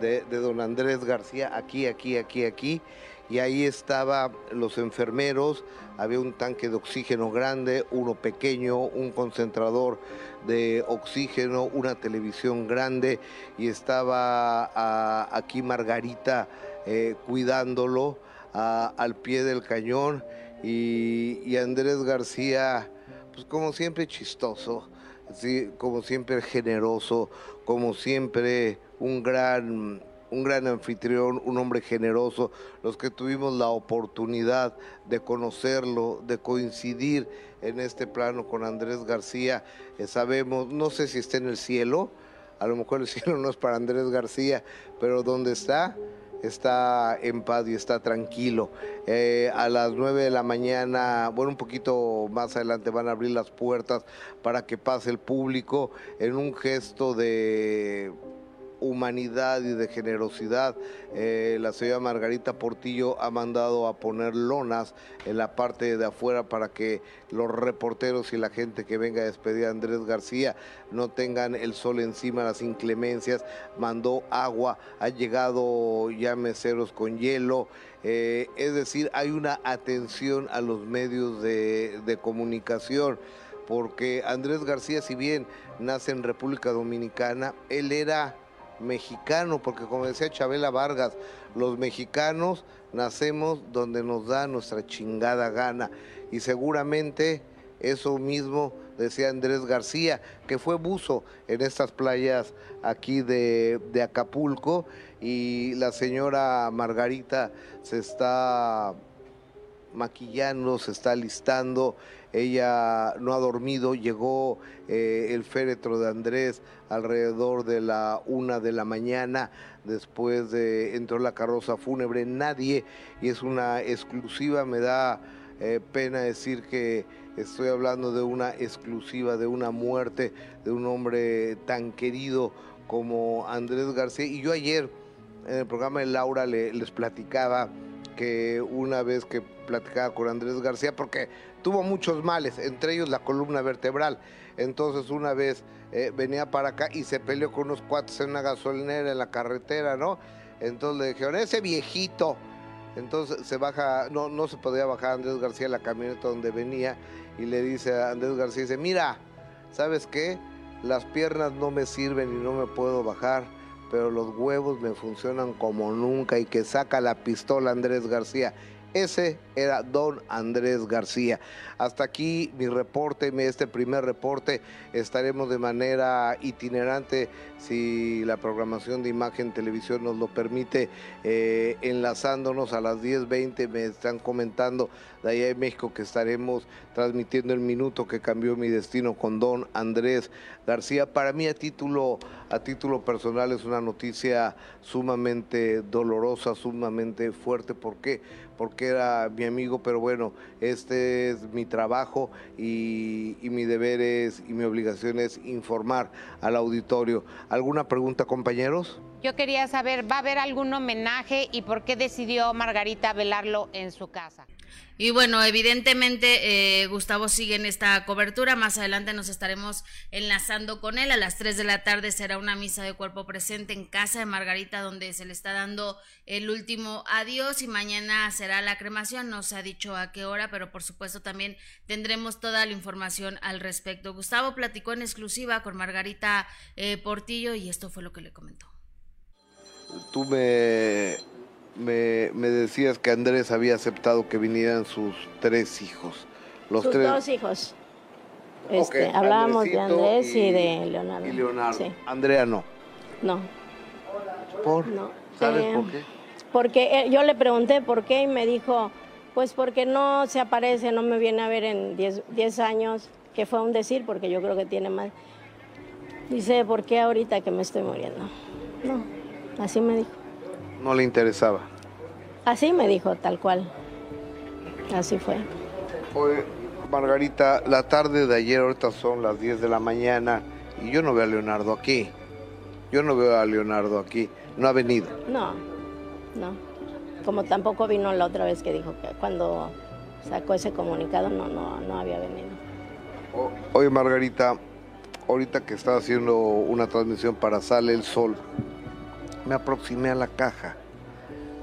de, don Andrés García, aquí, aquí, aquí, aquí, y ahí estaban los enfermeros, había un tanque de oxígeno grande, uno pequeño, un concentrador de oxígeno, una televisión grande, y estaba aquí Margarita eh, cuidándolo al pie del cañón, y, y Andrés García, pues como siempre chistoso, ¿sí? como siempre generoso, como siempre un gran, un gran anfitrión, un hombre generoso, los que tuvimos la oportunidad de conocerlo, de coincidir en este plano con Andrés García, eh, sabemos, no sé si está en el cielo, a lo mejor el cielo no es para Andrés García, pero ¿dónde está? Está en paz y está tranquilo. Eh, a las 9 de la mañana, bueno, un poquito más adelante van a abrir las puertas para que pase el público en un gesto de humanidad y de generosidad. Eh, la señora Margarita Portillo ha mandado a poner lonas en la parte de afuera para que los reporteros y la gente que venga a despedir a Andrés García no tengan el sol encima, las inclemencias. Mandó agua, ha llegado ya meseros con hielo. Eh, es decir, hay una atención a los medios de, de comunicación porque Andrés García, si bien nace en República Dominicana, él era mexicano, porque como decía Chabela Vargas, los mexicanos nacemos donde nos da nuestra chingada gana. Y seguramente eso mismo decía Andrés García, que fue buzo en estas playas aquí de, de Acapulco. Y la señora Margarita se está maquillando, se está listando. Ella no ha dormido, llegó eh, el féretro de Andrés alrededor de la una de la mañana, después de entró la carroza fúnebre, nadie, y es una exclusiva, me da eh, pena decir que estoy hablando de una exclusiva, de una muerte de un hombre tan querido como Andrés García, y yo ayer en el programa de Laura les platicaba que una vez que platicaba con Andrés García, porque tuvo muchos males, entre ellos la columna vertebral. Entonces una vez eh, venía para acá y se peleó con unos cuates en una gasolinera en la carretera, ¿no? Entonces le dijeron, ese viejito. Entonces se baja, no, no se podía bajar Andrés García la camioneta donde venía y le dice a Andrés García, dice, mira, ¿sabes qué? Las piernas no me sirven y no me puedo bajar pero los huevos me funcionan como nunca y que saca la pistola Andrés García. Ese era don Andrés García. Hasta aquí mi reporte, este primer reporte. Estaremos de manera itinerante, si la programación de imagen televisión nos lo permite, eh, enlazándonos a las 10.20. Me están comentando de allá de México que estaremos transmitiendo el minuto que cambió mi destino con don Andrés García. Para mí a título, a título personal es una noticia sumamente dolorosa, sumamente fuerte. ¿Por qué? Porque era mi amigo, pero bueno, este es mi trabajo y, mi deber es y mi obligación es informar al auditorio. ¿Alguna pregunta, compañeros? Yo quería saber, ¿va a haber algún homenaje y por qué decidió Margarita velarlo en su casa? Y bueno, evidentemente eh, Gustavo sigue en esta cobertura. Más adelante nos estaremos enlazando con él. A las 3 de la tarde será una misa de cuerpo presente en casa de Margarita, donde se le está dando el último adiós. Y mañana será la cremación. No se ha dicho a qué hora, pero por supuesto también tendremos toda la información al respecto. Gustavo platicó en exclusiva con Margarita eh, Portillo y esto fue lo que le comentó. Tú me me, decías que Andrés había aceptado que vinieran sus tres hijos. Los sus dos hijos. Este, hablábamos de Andrés y, de Leonardo. Y Leonardo. Andrea no. No. ¿Por? No. ¿Sabes por qué? Porque eh, yo le pregunté por qué y me dijo, pues porque no se aparece, no me viene a ver en 10 años, que fue un decir, porque yo creo que tiene más. Dice, ¿por qué ahorita que me estoy muriendo? No, así me dijo no le interesaba. Así me dijo, tal cual. Así fue. Oye, Margarita, la tarde de ayer, ahorita son las 10 de la mañana, y yo no veo a Leonardo aquí. Yo no veo a Leonardo aquí. No ha venido. No, no. Como tampoco vino la otra vez que dijo que cuando sacó ese comunicado no, no, no había venido. oye, Margarita, ahorita que estaba haciendo una transmisión para Sale el Sol, me aproximé a la caja,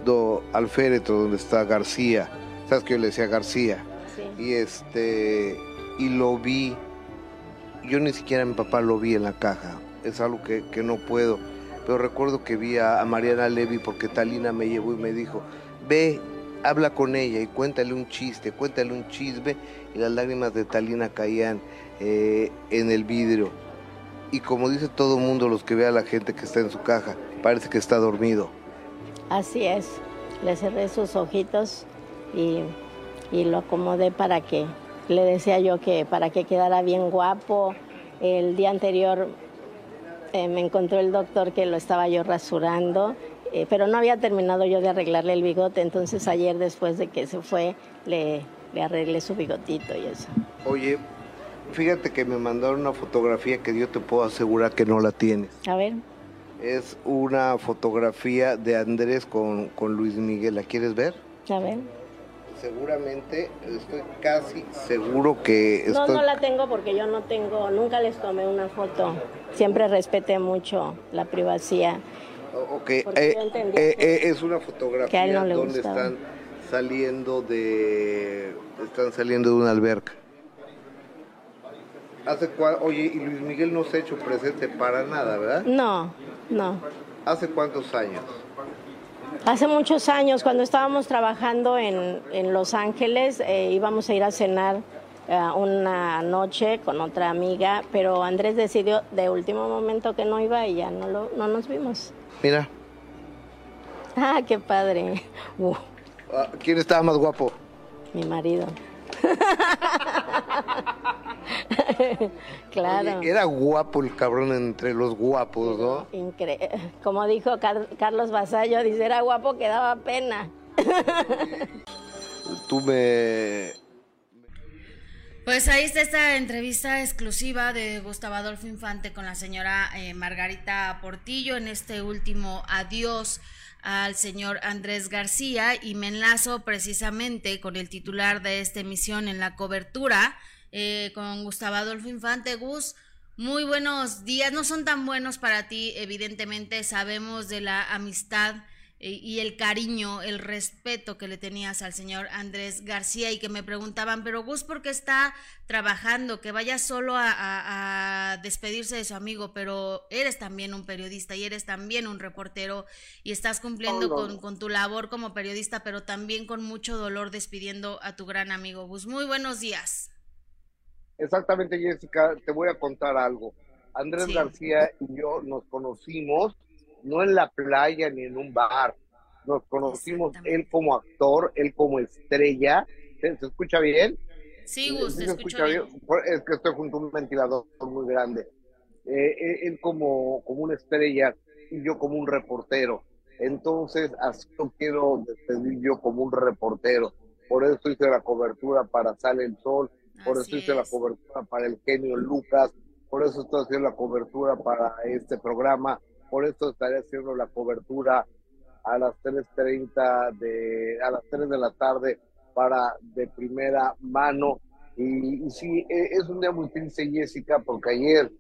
do, al féretro donde está García. ¿Sabes que yo le decía García? Y este y lo vi. Yo ni siquiera a mi papá lo vi en la caja. Es algo que, no puedo. Pero recuerdo que vi a, Mariana Levy porque Talina me llevó y me dijo, ve, habla con ella y cuéntale un chiste, cuéntale un chisme. Y las lágrimas de Talina caían eh, en el vidrio. Y como dice todo el mundo, los que ve a la gente que está en su caja, Parece que está dormido. Así es. Le cerré sus ojitos y, lo acomodé para que, le decía yo que para que quedara bien guapo. El día anterior eh, me encontró el doctor que lo estaba yo rasurando, eh, pero no había terminado yo de arreglarle el bigote, entonces ayer después de que se fue le, le arreglé su bigotito y eso. Oye, fíjate que me mandaron una fotografía que yo te puedo asegurar que no la tienes. A ver es una fotografía de Andrés con, Luis Miguel. ¿La quieres ver? A ver. Seguramente, estoy casi seguro que... No, no la tengo porque yo no tengo, nunca les tomé una foto. Siempre respeté mucho la privacidad. Ok, eh, eh, eh, es una fotografía donde están saliendo de... Están saliendo de una alberca. ¿Hace Oye, y Luis Miguel no se ha hecho presente para nada, ¿verdad? No, no. ¿Hace cuántos años? Hace muchos años, cuando estábamos trabajando en, Los Ángeles, eh, íbamos a ir a cenar eh, una noche con otra amiga, pero Andrés decidió de último momento que no iba y ya no, lo, no nos vimos. Mira. Ah, qué padre. Ah, ¿Quién estaba más guapo? Mi marido. claro. era guapo el cabrón entre los guapos, ¿no? Como dijo Carlos Basallo, dice, era guapo que daba pena. Tú me pues ahí está esta entrevista exclusiva de Gustavo Adolfo Infante con la señora eh, Margarita Portillo en este último adiós al señor Andrés García y me enlazo precisamente con el titular de esta emisión en la cobertura eh, con Gustavo Adolfo Infante. Gus, muy buenos días, no son tan buenos para ti, evidentemente sabemos de la amistad y el cariño, el respeto que le tenías al señor Andrés García y que me preguntaban, pero Gus, ¿por qué está trabajando? Que vaya solo a, despedirse de su amigo, pero eres también un periodista y eres también un reportero y estás cumpliendo con, con, tu labor como periodista, pero también con mucho dolor despidiendo a tu gran amigo Gus. Muy buenos días. Exactamente, Jessica, te voy a contar algo. Andrés García y yo nos conocimos no en la playa ni en un bar. Nos conocimos él como actor, él como estrella. ¿Se, escucha bien? Sí, Gus, se, escucha bien. Es que estoy junto a un ventilador muy grande. Eh, eh, él como, como una estrella y yo como un reportero. Entonces, así lo quiero despedir yo como un reportero. Por eso hice la cobertura para Sale el Sol, por eso hice la cobertura para el genio Lucas, por eso estoy haciendo la cobertura para este programa por eso estaré haciendo la cobertura a las 3.30 de, a las 3 de la tarde para de primera mano. Y, y, sí, e, es un día muy triste, Jessica, porque ayer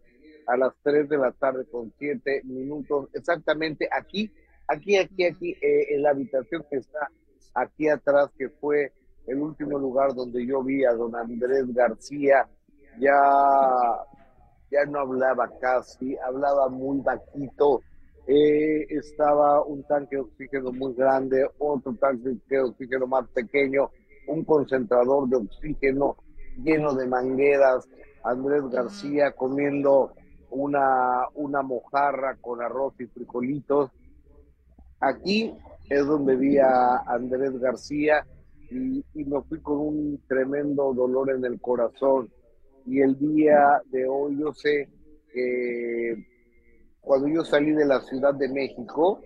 a las 3 de la tarde con 7 minutos, exactamente aquí, aquí, aquí, aquí, eh, en la habitación que está aquí atrás, que fue el último lugar donde yo vi a don Andrés García, ya ya no hablaba casi, hablaba muy bajito. Eh, estaba un tanque de oxígeno muy grande, otro tanque de oxígeno más pequeño, un concentrador de oxígeno lleno de mangueras, Andrés García comiendo una, una mojarra con arroz y frijolitos. Aquí es donde vi a Andrés García y, y me fui con un tremendo dolor en el corazón. Y el día de hoy yo sé que cuando yo salí de la Ciudad de México,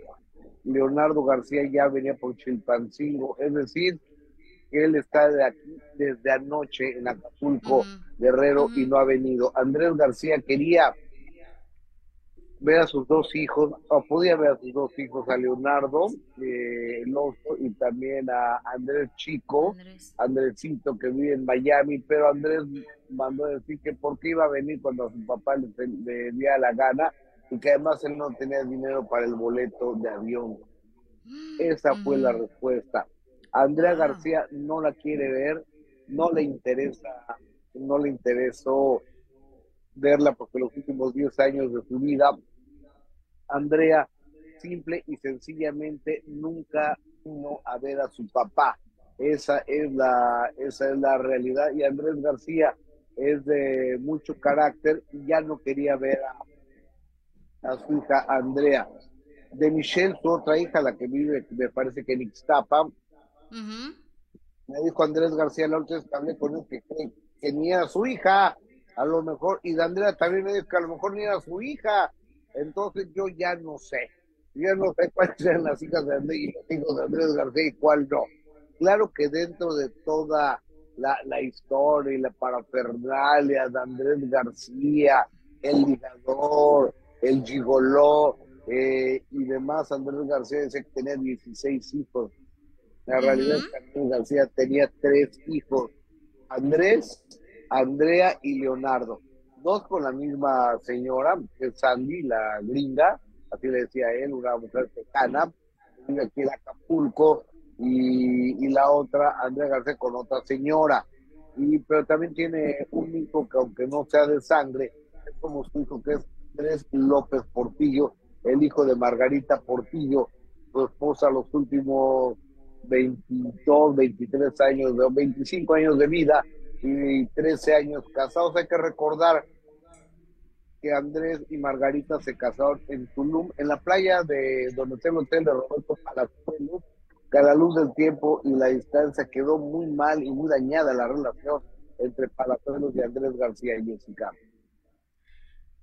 Leonardo García ya venía por Chilpancingo, es decir, él está de aquí desde anoche en Acapulco, Guerrero, y no ha venido. Andrés García quería ver a sus dos hijos, o podía ver a sus dos hijos, a Leonardo eh, y también a Andrés Chico, Andresito que vive en Miami, pero Andrés mandó decir que por qué iba a venir cuando a su papá le, le diera la gana y que además él no tenía dinero para el boleto de avión. Esa fue la respuesta. Andrea García no la quiere ver, no le interesa, no le interesó verla porque los últimos 10 años de su vida Andrea simple y sencillamente nunca vino a ver a su papá. Esa es la, esa es la realidad. Y Andrés García es de mucho carácter y ya no quería ver a, su hija Andrea. De Michelle, su otra hija, la que vive, me parece que en Ixtapa, me dijo Andrés García la otra vez que hablé con él que, que, ni era su hija, a lo mejor, y de Andrea también me dijo que a lo mejor ni era su hija, entonces yo ya no sé. Yo no sé cuáles eran las hijas de Andrés y los hijos de Andrés García y cuál no. Claro que dentro de toda la, historia y la parafernalia de Andrés García, el ligador, el gigoló eh, y demás, Andrés García dice que tenía 16 hijos. La realidad es que Andrés García tenía tres hijos, Andrés, Andrea y Leonardo dos con la misma señora, que es Sandy, la gringa, así le decía él, una mujer tejana, vive aquí en Acapulco, y, la otra, Andrea García, con otra señora. Y, pero también tiene un hijo que, aunque no sea de sangre, es como su hijo, que es Andrés López Portillo, el hijo de Margarita Portillo, su esposa, los últimos 22, 23 años, de, 25 años de vida y 13 años casados. Hay que recordar que Andrés y Margarita se casaron en Tulum, en la playa de donde tengo el hotel de Roberto Palazuelos, que a la luz del tiempo y la distancia quedó muy mal y muy dañada la relación entre Palazuelos y Andrés García y Jessica.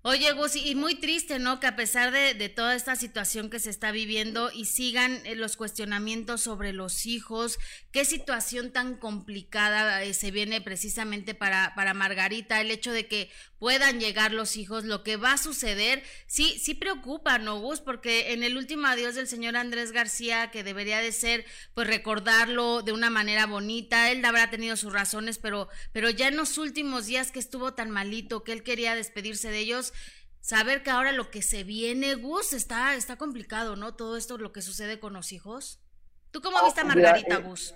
Oye, Gus, y muy triste, ¿no? Que a pesar de, toda esta situación que se está viviendo y sigan eh, los cuestionamientos sobre los hijos, qué situación tan complicada eh, se viene precisamente para, para Margarita, el hecho de que puedan llegar los hijos, lo que va a suceder, sí, sí preocupa, ¿no, Gus? Porque en el último adiós del señor Andrés García, que debería de ser, pues recordarlo de una manera bonita, él habrá tenido sus razones, pero, pero ya en los últimos días que estuvo tan malito, que él quería despedirse de ellos, saber que ahora lo que se viene, Gus, está, está complicado, ¿no? Todo esto, lo que sucede con los hijos. ¿Tú cómo viste a Margarita, eh, Gus?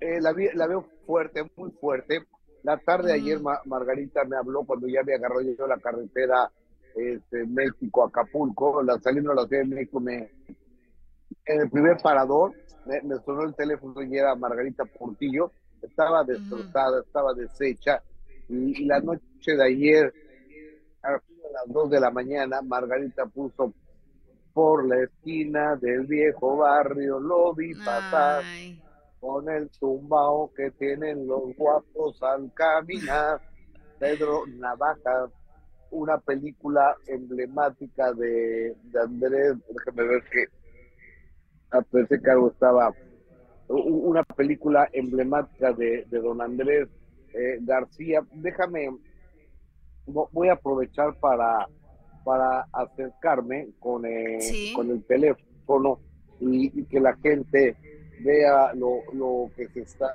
Eh, la, la, veo fuerte, muy fuerte. La tarde de ayer Margarita me habló cuando ya me agarró yo la carretera este, México-Acapulco, la, saliendo a la Ciudad de México, me, en el primer parador me, sonó el teléfono y era Margarita Portillo, estaba destrozada, estaba deshecha, y, la noche de ayer las 2 de la mañana, Margarita puso por la esquina del viejo barrio, lo vi pasar con el tumbao que tienen los guapos al caminar. Pedro Navaja, una película emblemática de, Andrés, déjame ver que a ese cargo estaba una película emblemática de, don Andrés eh, García. Déjame voy a aprovechar para, para acercarme con, con el teléfono y, que la gente vea lo, lo, que se está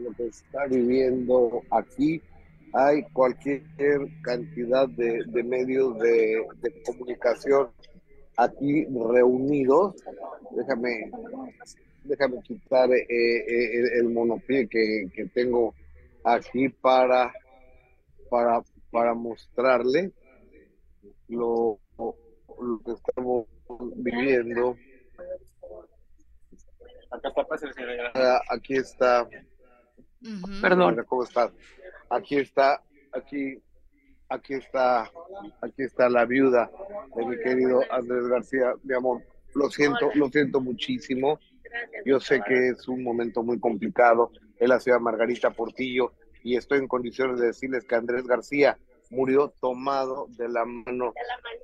lo que está viviendo aquí. Hay cualquier cantidad de, medios de, comunicación aquí reunidos. Déjame déjame quitar eh, eh, el, monopié que, que tengo aquí para para para mostrarle lo, que estamos viviendo. Ah, aquí está. Perdón. ¿Cómo estás? Aquí está, aquí, aquí está, aquí está la viuda de mi querido Andrés García, mi amor. Lo siento, lo siento muchísimo. Yo sé que es un momento muy complicado. Es la ciudad Margarita Portillo y estoy en condiciones de decirles que Andrés García murió tomado de la mano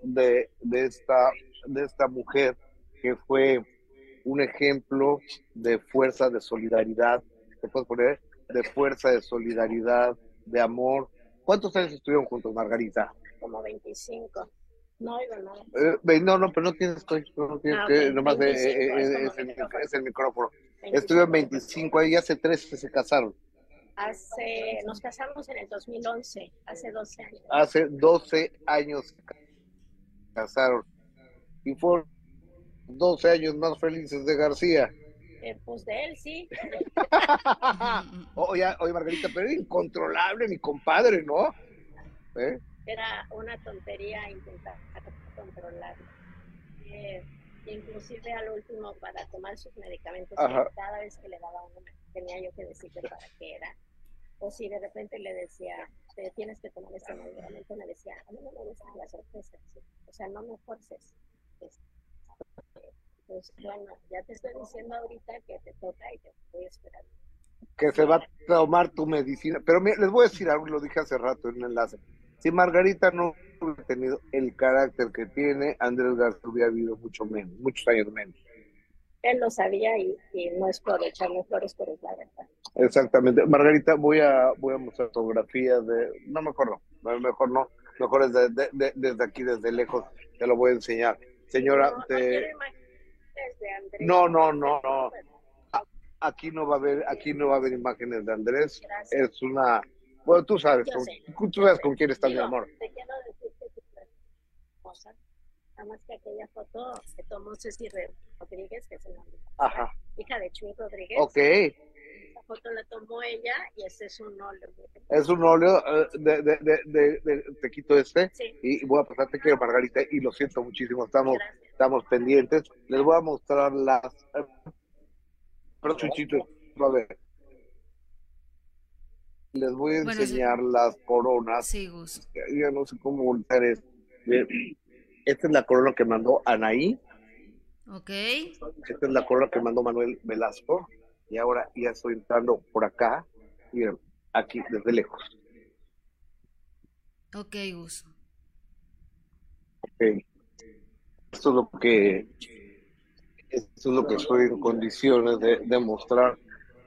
de, de, esta, de esta mujer que fue un ejemplo de fuerza, de solidaridad, ¿te puedes poner? De fuerza, de solidaridad, de amor. ¿Cuántos años estuvieron juntos, Margarita? Como 25. No no. Eh, no, no, pero no tienes, no tienes ah, que, nomás eh, eh, es, el, es, el, micrófono. Estuvieron 25, ahí hace tres que se casaron. Hace, nos casamos en el 2011, hace 12 años. Hace 12 años casaron. Y fueron 12 años más felices de García. Eh, pues de él, sí. oye, oye, Margarita, pero era incontrolable mi compadre, ¿no? ¿Eh? Era una tontería intentar controlarlo. Eh, inclusive al último para tomar sus medicamentos, cada vez que le daba uno tenía yo que decirle para qué era. O si de repente le decía, te tienes que tomar este medicamento, me decía, a mí no me gustan las sorpresas, o sea, no me forces. Pues bueno, ya te estoy diciendo ahorita que te toca y te voy a esperar. Que se va a tomar tu medicina. Pero les voy a decir algo, lo dije hace rato en el enlace. Si Margarita no hubiera tenido el carácter que tiene, Andrés García hubiera vivido mucho menos, muchos años menos él lo sabía y, no es por echarle flores, pero es la verdad. Exactamente. Margarita, voy a, voy a mostrar fotografías de... No, mejor no, mejor no. Mejor es desde aquí, desde lejos, te lo voy a enseñar. Señora, no, te... no, no, no, no. Aquí no va a haber, aquí no va a haber imágenes de Andrés. Es una... Bueno, tú sabes, con, tú sabes con quién está mi amor. Te quiero decir que Nada más que aquella foto que tomó Ceci Rodríguez, que es la hija de Chuy Rodríguez. Ok. Esa foto la tomó ella y ese es un óleo. Es un óleo eh, de, de, de, de, te quito este y voy a pasarte quiero Margarita y lo siento muchísimo, estamos, estamos pendientes. Les voy a mostrar las... Pero Chuchito, a ver. Les voy a enseñar las coronas. Sí, Gus. Ya no sé cómo voltear esto. Esta es la corona que mandó Anaí. Ok. Esta es la corona que mandó Manuel Velasco. Y ahora ya estoy entrando por acá. Miren, aquí desde lejos. Ok, Gus. Ok. Esto es lo que esto es lo que estoy en condiciones de demostrar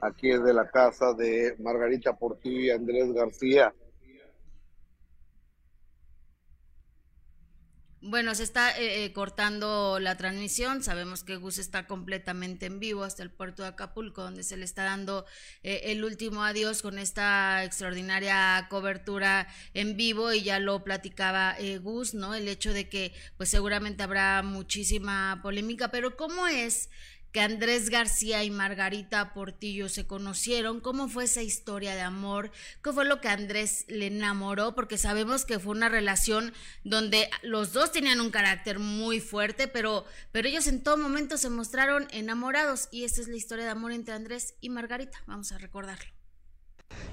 aquí desde la casa de Margarita Portillo y Andrés García Bueno, se está eh, eh, cortando la transmisión. Sabemos que Gus está completamente en vivo hasta el puerto de Acapulco, donde se le está dando eh, el último adiós con esta extraordinaria cobertura en vivo. Y ya lo platicaba Gus, ¿no? El hecho de que, pues seguramente habrá muchísima polémica. Pero ¿cómo es que Andrés García y Margarita Portillo se conocieron, cómo fue esa historia de amor, qué fue lo que Andrés le enamoró, porque sabemos que fue una relación donde los dos tenían un carácter muy fuerte, pero, pero ellos en todo momento se mostraron enamorados. Y esa es la historia de amor entre Andrés y Margarita, vamos a recordarlo.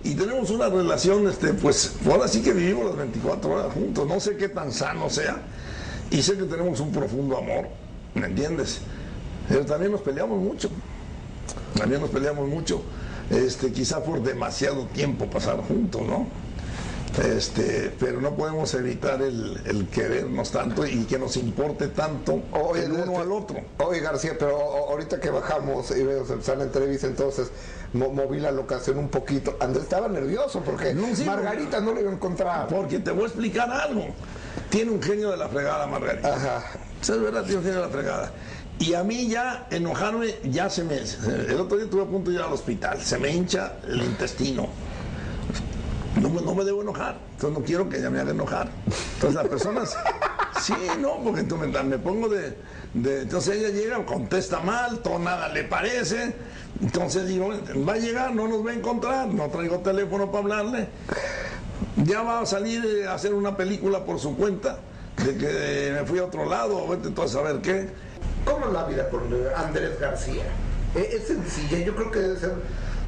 Y tenemos una relación, este, pues ahora sí que vivimos las 24 horas juntos, no sé qué tan sano sea, y sé que tenemos un profundo amor, ¿me entiendes? Pero también nos peleamos mucho. También nos peleamos mucho. Este, quizá por demasiado tiempo pasar juntos, ¿no? Este, pero no podemos evitar el, querernos tanto y que nos importe tanto el uno al otro. Oye García, pero ahorita que bajamos y veo empezar la entrevista, entonces moví la locación un poquito. Andrés estaba nervioso porque Margarita no lo iba a encontrar. Porque te voy a explicar algo. Tiene un genio de la fregada, Margarita. Ajá. es verdad, tiene un genio de la fregada. Y a mí ya enojarme, ya se me... El otro día estuve a punto de ir al hospital, se me hincha el intestino. No, no me debo enojar, entonces no quiero que ella me haga enojar. Entonces las personas, sí, no, porque entonces me, pongo de, Entonces ella llega, contesta mal, todo nada le parece. Entonces digo, va a llegar, no nos va a encontrar, no traigo teléfono para hablarle. Ya va a salir a hacer una película por su cuenta, de que me fui a otro lado, vete tú a saber qué. ¿Cómo es la vida con Andrés García? ¿Es, sencilla? Yo creo que debe ser...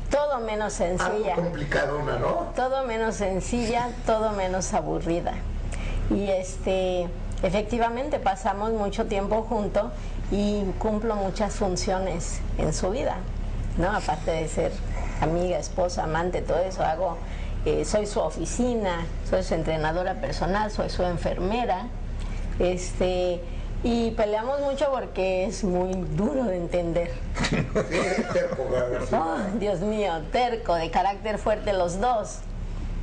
Todo menos sencilla. Algo complicadona, ¿no? Todo menos sencilla, todo menos aburrida. Y este, efectivamente pasamos mucho tiempo juntos y cumplo muchas funciones en su vida, ¿no? Aparte de ser amiga, esposa, amante, todo eso hago. Eh, soy su oficina, soy su entrenadora personal, soy su enfermera. Este, y peleamos mucho porque es muy duro de entender. oh, Dios mío, terco, de carácter fuerte los dos.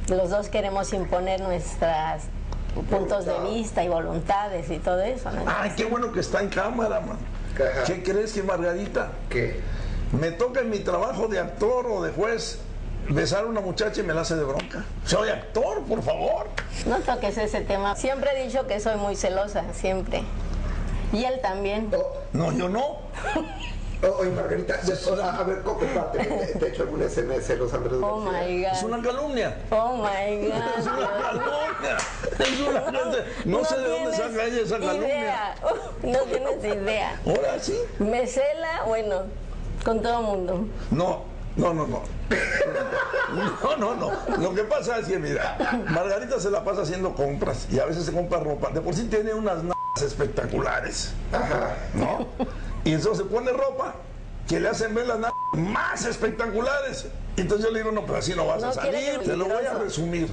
Los dos queremos imponer nuestras puntos de vista y voluntades y todo eso. Ay, qué bueno que está en cámara, man. ¿Qué crees que Margarita? ¿Qué? Me toca en mi trabajo de actor o de juez besar a una muchacha y me la hace de bronca. Soy actor, por favor. No toques ese tema. Siempre he dicho que soy muy celosa, siempre. Y él también. Oh, no, yo no. Oye, Margarita, a ver, comparte. Te he hecho algún SMS los Andrés Oh my God. Es una calumnia. Oh my God. Es una calumnia. Es una calumnia. No, sé de dónde saca ella esa calumnia. No tienes idea. Ahora sí. Me cela, bueno, con todo el mundo. No, no, no, no. No, no, no. Lo que pasa es que, mira, Margarita se la pasa haciendo compras y a veces se compra ropa. De por sí tiene unas espectaculares. ¿No? Y entonces se pone ropa que le hacen ver las más espectaculares. Entonces yo le digo, no, pero así no vas a salir. Te lo voy a resumir.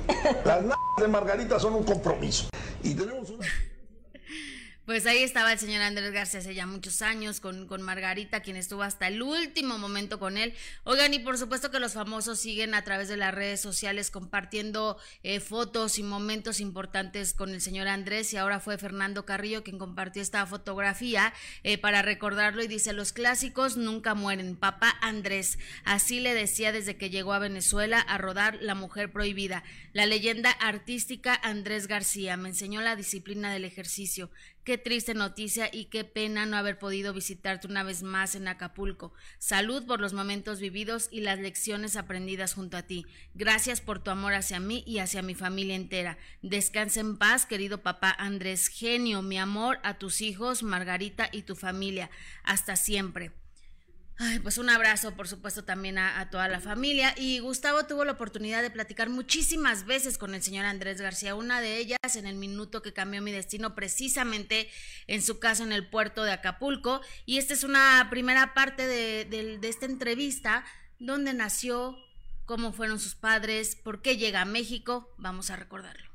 Las de Margarita son un compromiso. Y tenemos una... Pues ahí estaba el señor Andrés García hace ya muchos años con, con, Margarita, quien estuvo hasta el último momento con él. Oigan, y por supuesto que los famosos siguen a través de las redes sociales compartiendo eh, fotos y momentos importantes con el señor Andrés. Y ahora fue Fernando Carrillo quien compartió esta fotografía eh, para recordarlo y dice, los clásicos nunca mueren. Papá Andrés, así le decía desde que llegó a Venezuela a rodar La Mujer Prohibida. La leyenda artística Andrés García me enseñó la disciplina del ejercicio Qué triste noticia y qué pena no haber podido visitarte una vez más en Acapulco. Salud por los momentos vividos y las lecciones aprendidas junto a ti. Gracias por tu amor hacia mí y hacia mi familia entera. Descansa en paz, querido papá Andrés. Genio, mi amor a tus hijos, Margarita y tu familia. Hasta siempre. Ay, pues un abrazo, por supuesto, también a, toda la familia. Y Gustavo tuvo la oportunidad de platicar muchísimas veces con el señor Andrés García, una de ellas en el minuto que cambió mi destino, precisamente en su casa en el puerto de Acapulco. Y esta es una primera parte de, de esta entrevista donde nació cómo fueron sus padres, por qué llega a México. Vamos a recordarlo.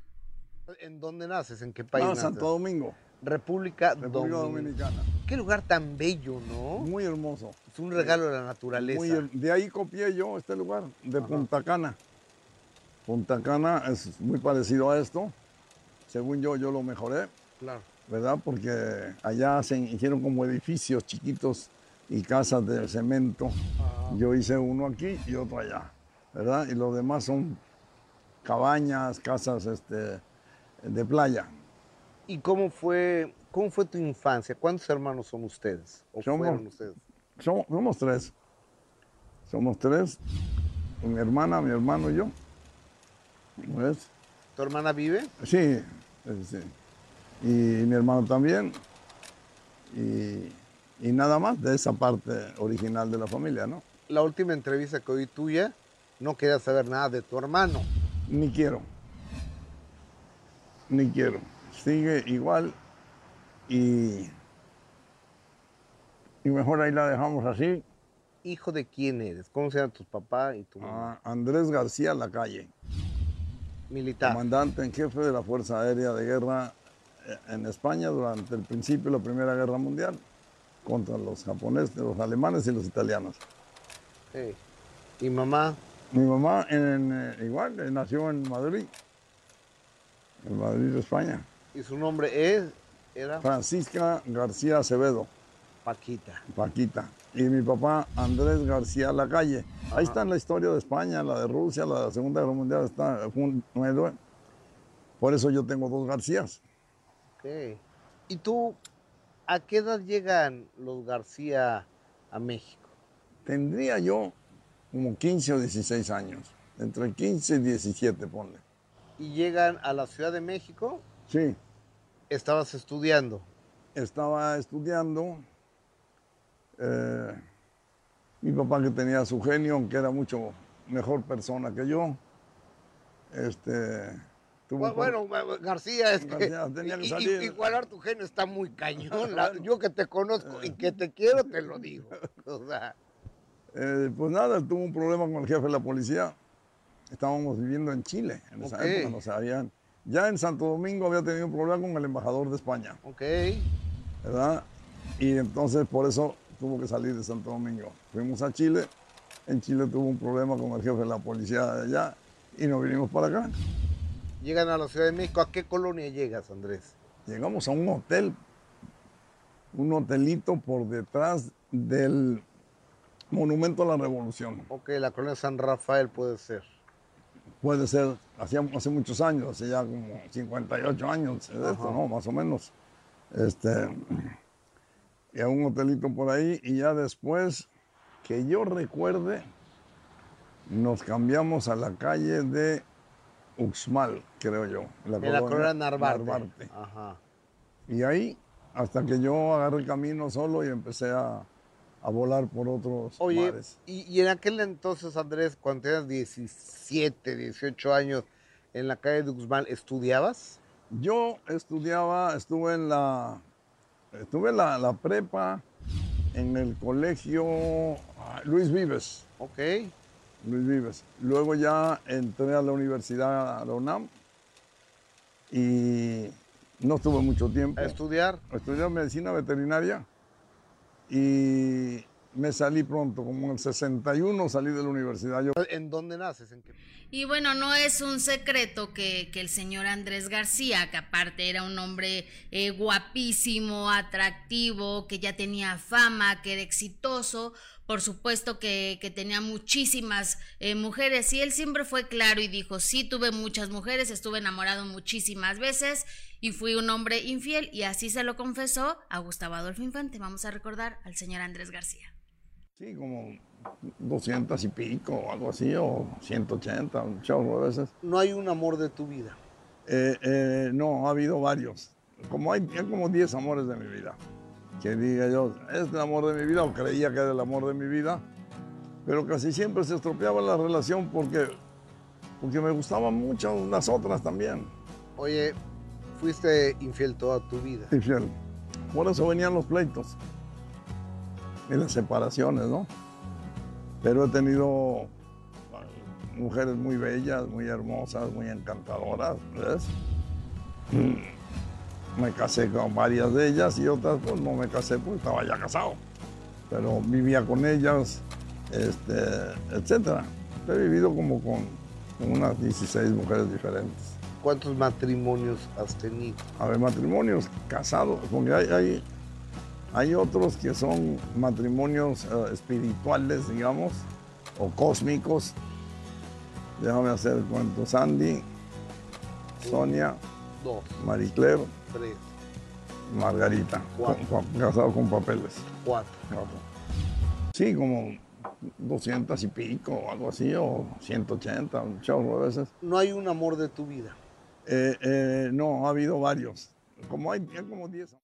¿En dónde naces? ¿En qué país? Santo Domingo. República, República Dominicana. Qué lugar tan bello, ¿no? Muy hermoso. Es un regalo de la naturaleza. Muy, de ahí copié yo este lugar, de Punta Cana. Punta Cana es muy parecido a esto. Según yo, yo lo mejoré. Claro. ¿Verdad? Porque allá se hicieron como edificios chiquitos y casas de cemento. Yo hice uno aquí y otro allá. ¿Verdad? Y los demás son cabañas, casas este, de playa. ¿Y cómo fue, cómo fue tu infancia? ¿Cuántos hermanos son ustedes? ¿O Somos- fueron ustedes? Somos, somos tres. Somos tres. Mi hermana, mi hermano y yo. ¿Ves? ¿Tu hermana vive? Sí, sí. Y mi hermano también. Y, y nada más de esa parte original de la familia, ¿no? La última entrevista que oí tuya, no querías saber nada de tu hermano. Ni quiero. Ni quiero. Sigue igual y, y mejor ahí la dejamos así. ¿Hijo de quién eres? ¿Cómo se llaman tus papás y tu mamá? Ah, Andrés García Lacalle. Militar. Comandante en jefe de la Fuerza Aérea de Guerra eh, en España durante el principio de la Primera Guerra Mundial contra los japoneses, los alemanes y los italianos. Sí. ¿Y mamá? Mi mamá en, eh, igual eh, nació en Madrid, en Madrid, España. ¿Y su nombre es? Era Francisca García Acevedo, Paquita. Paquita. Y mi papá Andrés García Lacalle. Ahí está la historia de España, la de Rusia, la de la Segunda Guerra Mundial. Está junto. Por eso yo tengo dos Garcías. Ok. ¿Y tú, a qué edad llegan los García a México? Tendría yo como 15 o 16 años. Entre 15 y 17, ponle. ¿Y llegan a la Ciudad de México? Sí. ¿Estabas estudiando? Estaba estudiando. eh, mi papá que tenía su genio, aunque era mucho mejor persona que yo. Este, tuvo un Bueno, bueno, García, es que, García, tenía que i- i- salir. igualar tu genio está muy cañón. La- yo que te conozco y que te quiero, te lo digo. O sea, Eh, pues nada, tuvo un problema con el jefe de la policía. Estábamos viviendo en Chile en esa época, no sabían. Ya en Santo Domingo había tenido un problema con el embajador de España, ok. ¿verdad? Y entonces por eso tuvo que salir de Santo Domingo. Fuimos a Chile, en Chile tuvo un problema con el jefe de la policía de allá y nos vinimos para acá. Llegan a la Ciudad de México. ¿A qué colonia llegas, Andrés? Llegamos a un hotel, un hotelito por detrás del Monumento a la Revolución. Ok, la colonia San Rafael puede ser. Puede ser, hacía, hace muchos años, hace ya como 58 años de esto, ¿no? Más o menos. Este, y a un hotelito por ahí, y ya después, que yo recuerde, nos cambiamos a la calle de Uxmal, creo yo. en la colonia Narvarte. Narvarte. Ajá. Y ahí, hasta que yo agarré el camino solo y empecé a, a volar por otros Oye, mares. y, y en aquel entonces, Andrés, cuando tenías 17, 18 años, en la calle de Uxmal, ¿estudiabas? Yo estudiaba, estuve en la, estuve en la, la prepa en el colegio ah, Luis Vives. Ok. Luis Vives. Luego ya entré a la universidad, a la UNAM, y no estuve mucho tiempo. ¿A estudiar? Estudié medicina veterinaria y me salí pronto, como en el 61 salí de la universidad. Yo, ¿En dónde naces? Y bueno, no es un secreto que, que el señor Andrés García, que aparte era un hombre eh, guapísimo, atractivo, que ya tenía fama, que era exitoso, por supuesto que, que tenía muchísimas eh, mujeres y él siempre fue claro y dijo, sí tuve muchas mujeres, estuve enamorado muchísimas veces y fui un hombre infiel y así se lo confesó a Gustavo Adolfo Infante. Vamos a recordar al señor Andrés García. sí, como 200 y pico, o algo así, o 180, un chorro de veces. No hay un amor de tu vida. Eh, eh, no, ha habido varios. Como hay, hay como 10 amores de mi vida. Que diga yo, es el amor de mi vida, o creía que era el amor de mi vida. Pero casi siempre se estropeaba la relación porque, porque me gustaban mucho las otras también. Oye, fuiste infiel toda tu vida. Infiel. Por eso venían los pleitos y las separaciones, ¿no? Pero he tenido mujeres muy bellas, muy hermosas, muy encantadoras, ¿ves? Me casé con varias de ellas y otras pues no me casé porque estaba ya casado. Pero vivía con ellas, este, etcétera. He vivido como con, unas 16 mujeres diferentes. ¿Cuántos matrimonios has tenido? A ver, matrimonios casados, porque hay, hay, hay otros que son matrimonios eh, espirituales, digamos, o cósmicos. Déjame hacer el cuento. Sandy, Sonia, Dos. Maricler, Tres. Margarita, Cuatro. con- con- casado con papeles. Cuatro. Sí, como 200 y pico, o algo así, o 180, un chorro a veces. No hay un amor de tu vida. Eh, eh, no, ha habido varios. Como hay, hay como 10.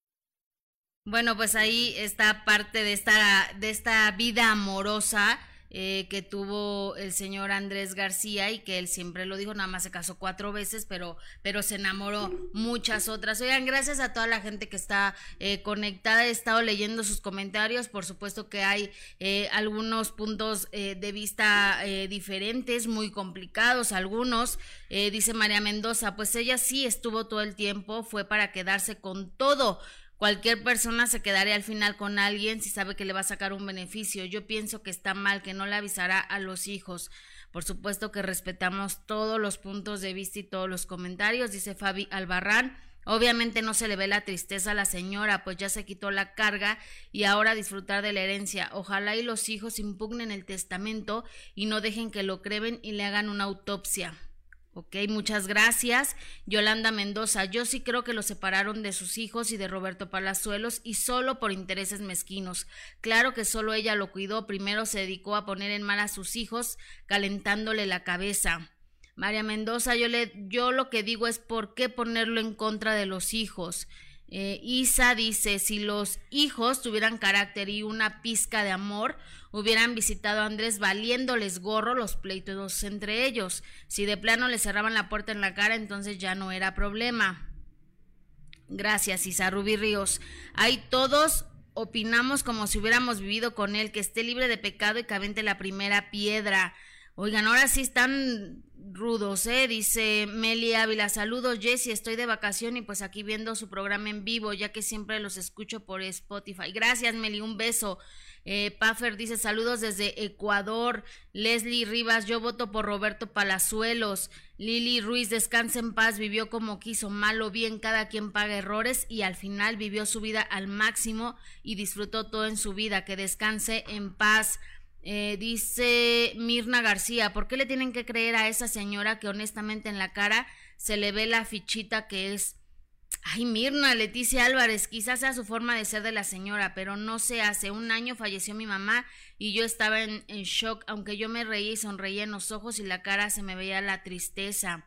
Bueno, pues ahí está parte de esta, de esta vida amorosa eh, que tuvo el señor Andrés García y que él siempre lo dijo, nada más se casó cuatro veces, pero, pero se enamoró muchas otras. Oigan, gracias a toda la gente que está eh, conectada, he estado leyendo sus comentarios, por supuesto que hay eh, algunos puntos eh, de vista eh, diferentes, muy complicados, algunos, dice María Mendoza, pues ella sí estuvo todo el tiempo, fue para quedarse con todo. Cualquier persona se quedaría al final con alguien si sabe que le va a sacar un beneficio. Yo pienso que está mal que no le avisará a los hijos. Por supuesto que respetamos todos los puntos de vista y todos los comentarios, dice Fabi Albarrán. Obviamente no se le ve la tristeza a la señora, pues ya se quitó la carga y ahora disfrutar de la herencia. Ojalá y los hijos impugnen el testamento y no dejen que lo creven y le hagan una autopsia. Ok, muchas gracias. Yolanda Mendoza, yo sí creo que lo separaron de sus hijos y de Roberto Palazuelos y solo por intereses mezquinos. Claro que solo ella lo cuidó, primero se dedicó a poner en mal a sus hijos, calentándole la cabeza. María Mendoza, yo, le, yo lo que digo es por qué ponerlo en contra de los hijos. Eh, Isa dice, si los hijos tuvieran carácter y una pizca de amor, hubieran visitado a Andrés valiéndoles gorro los pleitos entre ellos. Si de plano le cerraban la puerta en la cara, entonces ya no era problema. Gracias, Isa Rubí Ríos. Ahí todos opinamos como si hubiéramos vivido con él, que esté libre de pecado y que avente la primera piedra. Oigan, ahora sí están rudos, ¿eh? Dice Meli Ávila, saludos Jessy, estoy de vacación y pues aquí viendo su programa en vivo, ya que siempre los escucho por Spotify. Gracias Meli, un beso. Eh, Puffer dice saludos desde Ecuador. Leslie Rivas, yo voto por Roberto Palazuelos. Lili Ruiz, descansa en paz, vivió como quiso, mal o bien, cada quien paga errores y al final vivió su vida al máximo y disfrutó todo en su vida. Que descanse en paz. Eh, dice Mirna García, ¿por qué le tienen que creer a esa señora que honestamente en la cara se le ve la fichita que es? Ay, Mirna, Leticia Álvarez, quizás sea su forma de ser de la señora, pero no sé, hace un año falleció mi mamá y yo estaba en, en shock, aunque yo me reí y sonreía en los ojos y la cara se me veía la tristeza.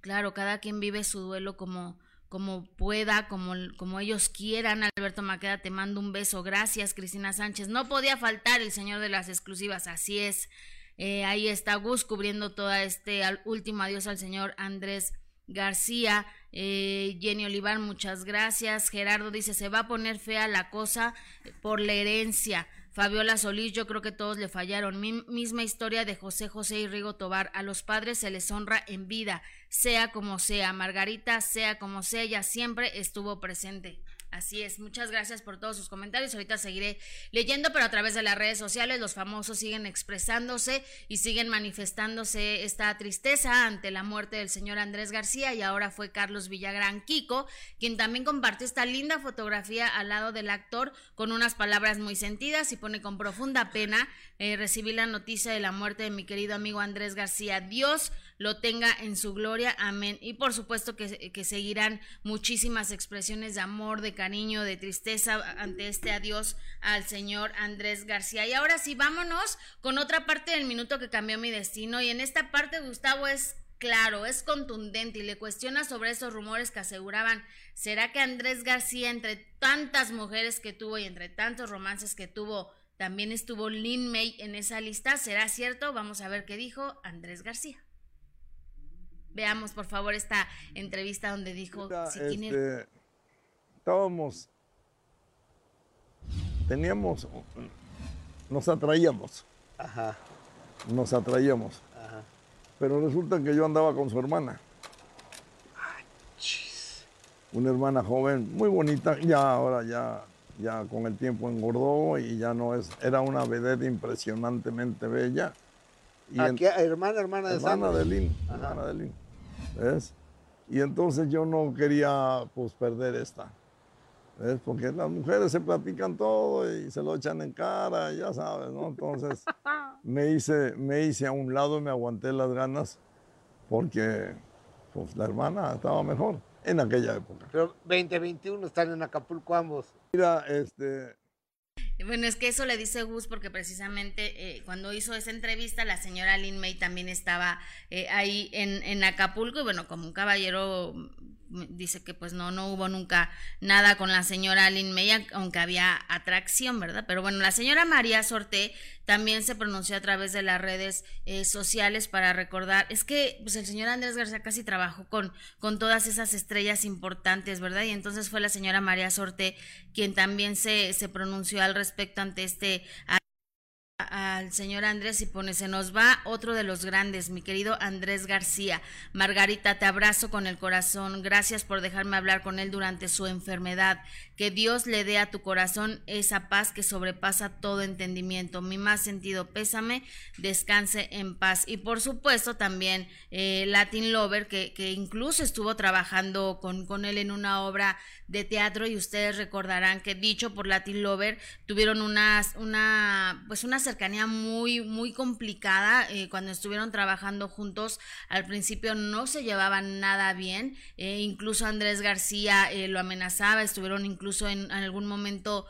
Claro, cada quien vive su duelo como, como pueda, como, como ellos quieran. Alberto Maqueda, te mando un beso. Gracias, Cristina Sánchez. No podía faltar el señor de las exclusivas, así es. Eh, ahí está Gus cubriendo todo este al, último adiós al señor Andrés García. Eh, Jenny Olivar, muchas gracias. Gerardo dice, se va a poner fea la cosa por la herencia. Fabiola Solís, yo creo que todos le fallaron. Mi, misma historia de José José y Rigo Tobar. A los padres se les honra en vida, sea como sea. Margarita, sea como sea, ella siempre estuvo presente. Así es, muchas gracias por todos sus comentarios. Ahorita seguiré leyendo, pero a través de las redes sociales los famosos siguen expresándose y siguen manifestándose esta tristeza ante la muerte del señor Andrés García y ahora fue Carlos Villagrán Kiko, quien también compartió esta linda fotografía al lado del actor con unas palabras muy sentidas y pone con profunda pena eh, recibí la noticia de la muerte de mi querido amigo Andrés García. Dios lo tenga en su gloria, amén. Y por supuesto que, que seguirán muchísimas expresiones de amor, de cariño, de tristeza ante este adiós al señor Andrés García. Y ahora sí, vámonos con otra parte del minuto que cambió mi destino. Y en esta parte, Gustavo es claro, es contundente y le cuestiona sobre esos rumores que aseguraban, ¿será que Andrés García, entre tantas mujeres que tuvo y entre tantos romances que tuvo, también estuvo Lin May en esa lista? ¿Será cierto? Vamos a ver qué dijo Andrés García. Veamos, por favor, esta entrevista donde dijo si tiene... Este, estábamos, teníamos, nos atraíamos. Ajá. Nos atraíamos. Ajá. Pero resulta que yo andaba con su hermana. Una hermana joven, muy bonita, ya ahora ya, ya con el tiempo engordó y ya no es, era una vedette impresionantemente bella. Y hermana, hermana de Hermana de Lynn, hermana de Lynn. ¿Ves? Y entonces yo no quería pues perder esta. ¿Ves? Porque las mujeres se platican todo y se lo echan en cara, ya sabes, ¿no? Entonces me hice, me hice a un lado y me aguanté las ganas porque pues, la hermana estaba mejor en aquella época. Pero 2021 están en Acapulco ambos. Mira, este, bueno, es que eso le dice Gus porque precisamente eh, cuando hizo esa entrevista la señora Lin May también estaba eh, ahí en, en Acapulco y bueno, como un caballero dice que pues no, no hubo nunca nada con la señora Lynn May, aunque había atracción, ¿verdad? Pero bueno, la señora María Sorte también se pronunció a través de las redes eh, sociales para recordar, es que pues el señor Andrés García casi trabajó con, con todas esas estrellas importantes, ¿verdad? Y entonces fue la señora María Sorte quien también se, se pronunció al respecto ante este al señor Andrés y pone, se nos va otro de los grandes, mi querido Andrés García. Margarita, te abrazo con el corazón. Gracias por dejarme hablar con él durante su enfermedad. Que Dios le dé a tu corazón esa paz que sobrepasa todo entendimiento. Mi más sentido pésame, descanse en paz. Y por supuesto también eh, Latin Lover, que, que, incluso estuvo trabajando con, con él en una obra de teatro y ustedes recordarán que dicho por Latin Lover tuvieron una, pues una cercanía muy, muy complicada eh, cuando estuvieron trabajando juntos. Al principio no se llevaban nada bien, eh, incluso Andrés García lo amenazaba, estuvieron incluso en, algún momento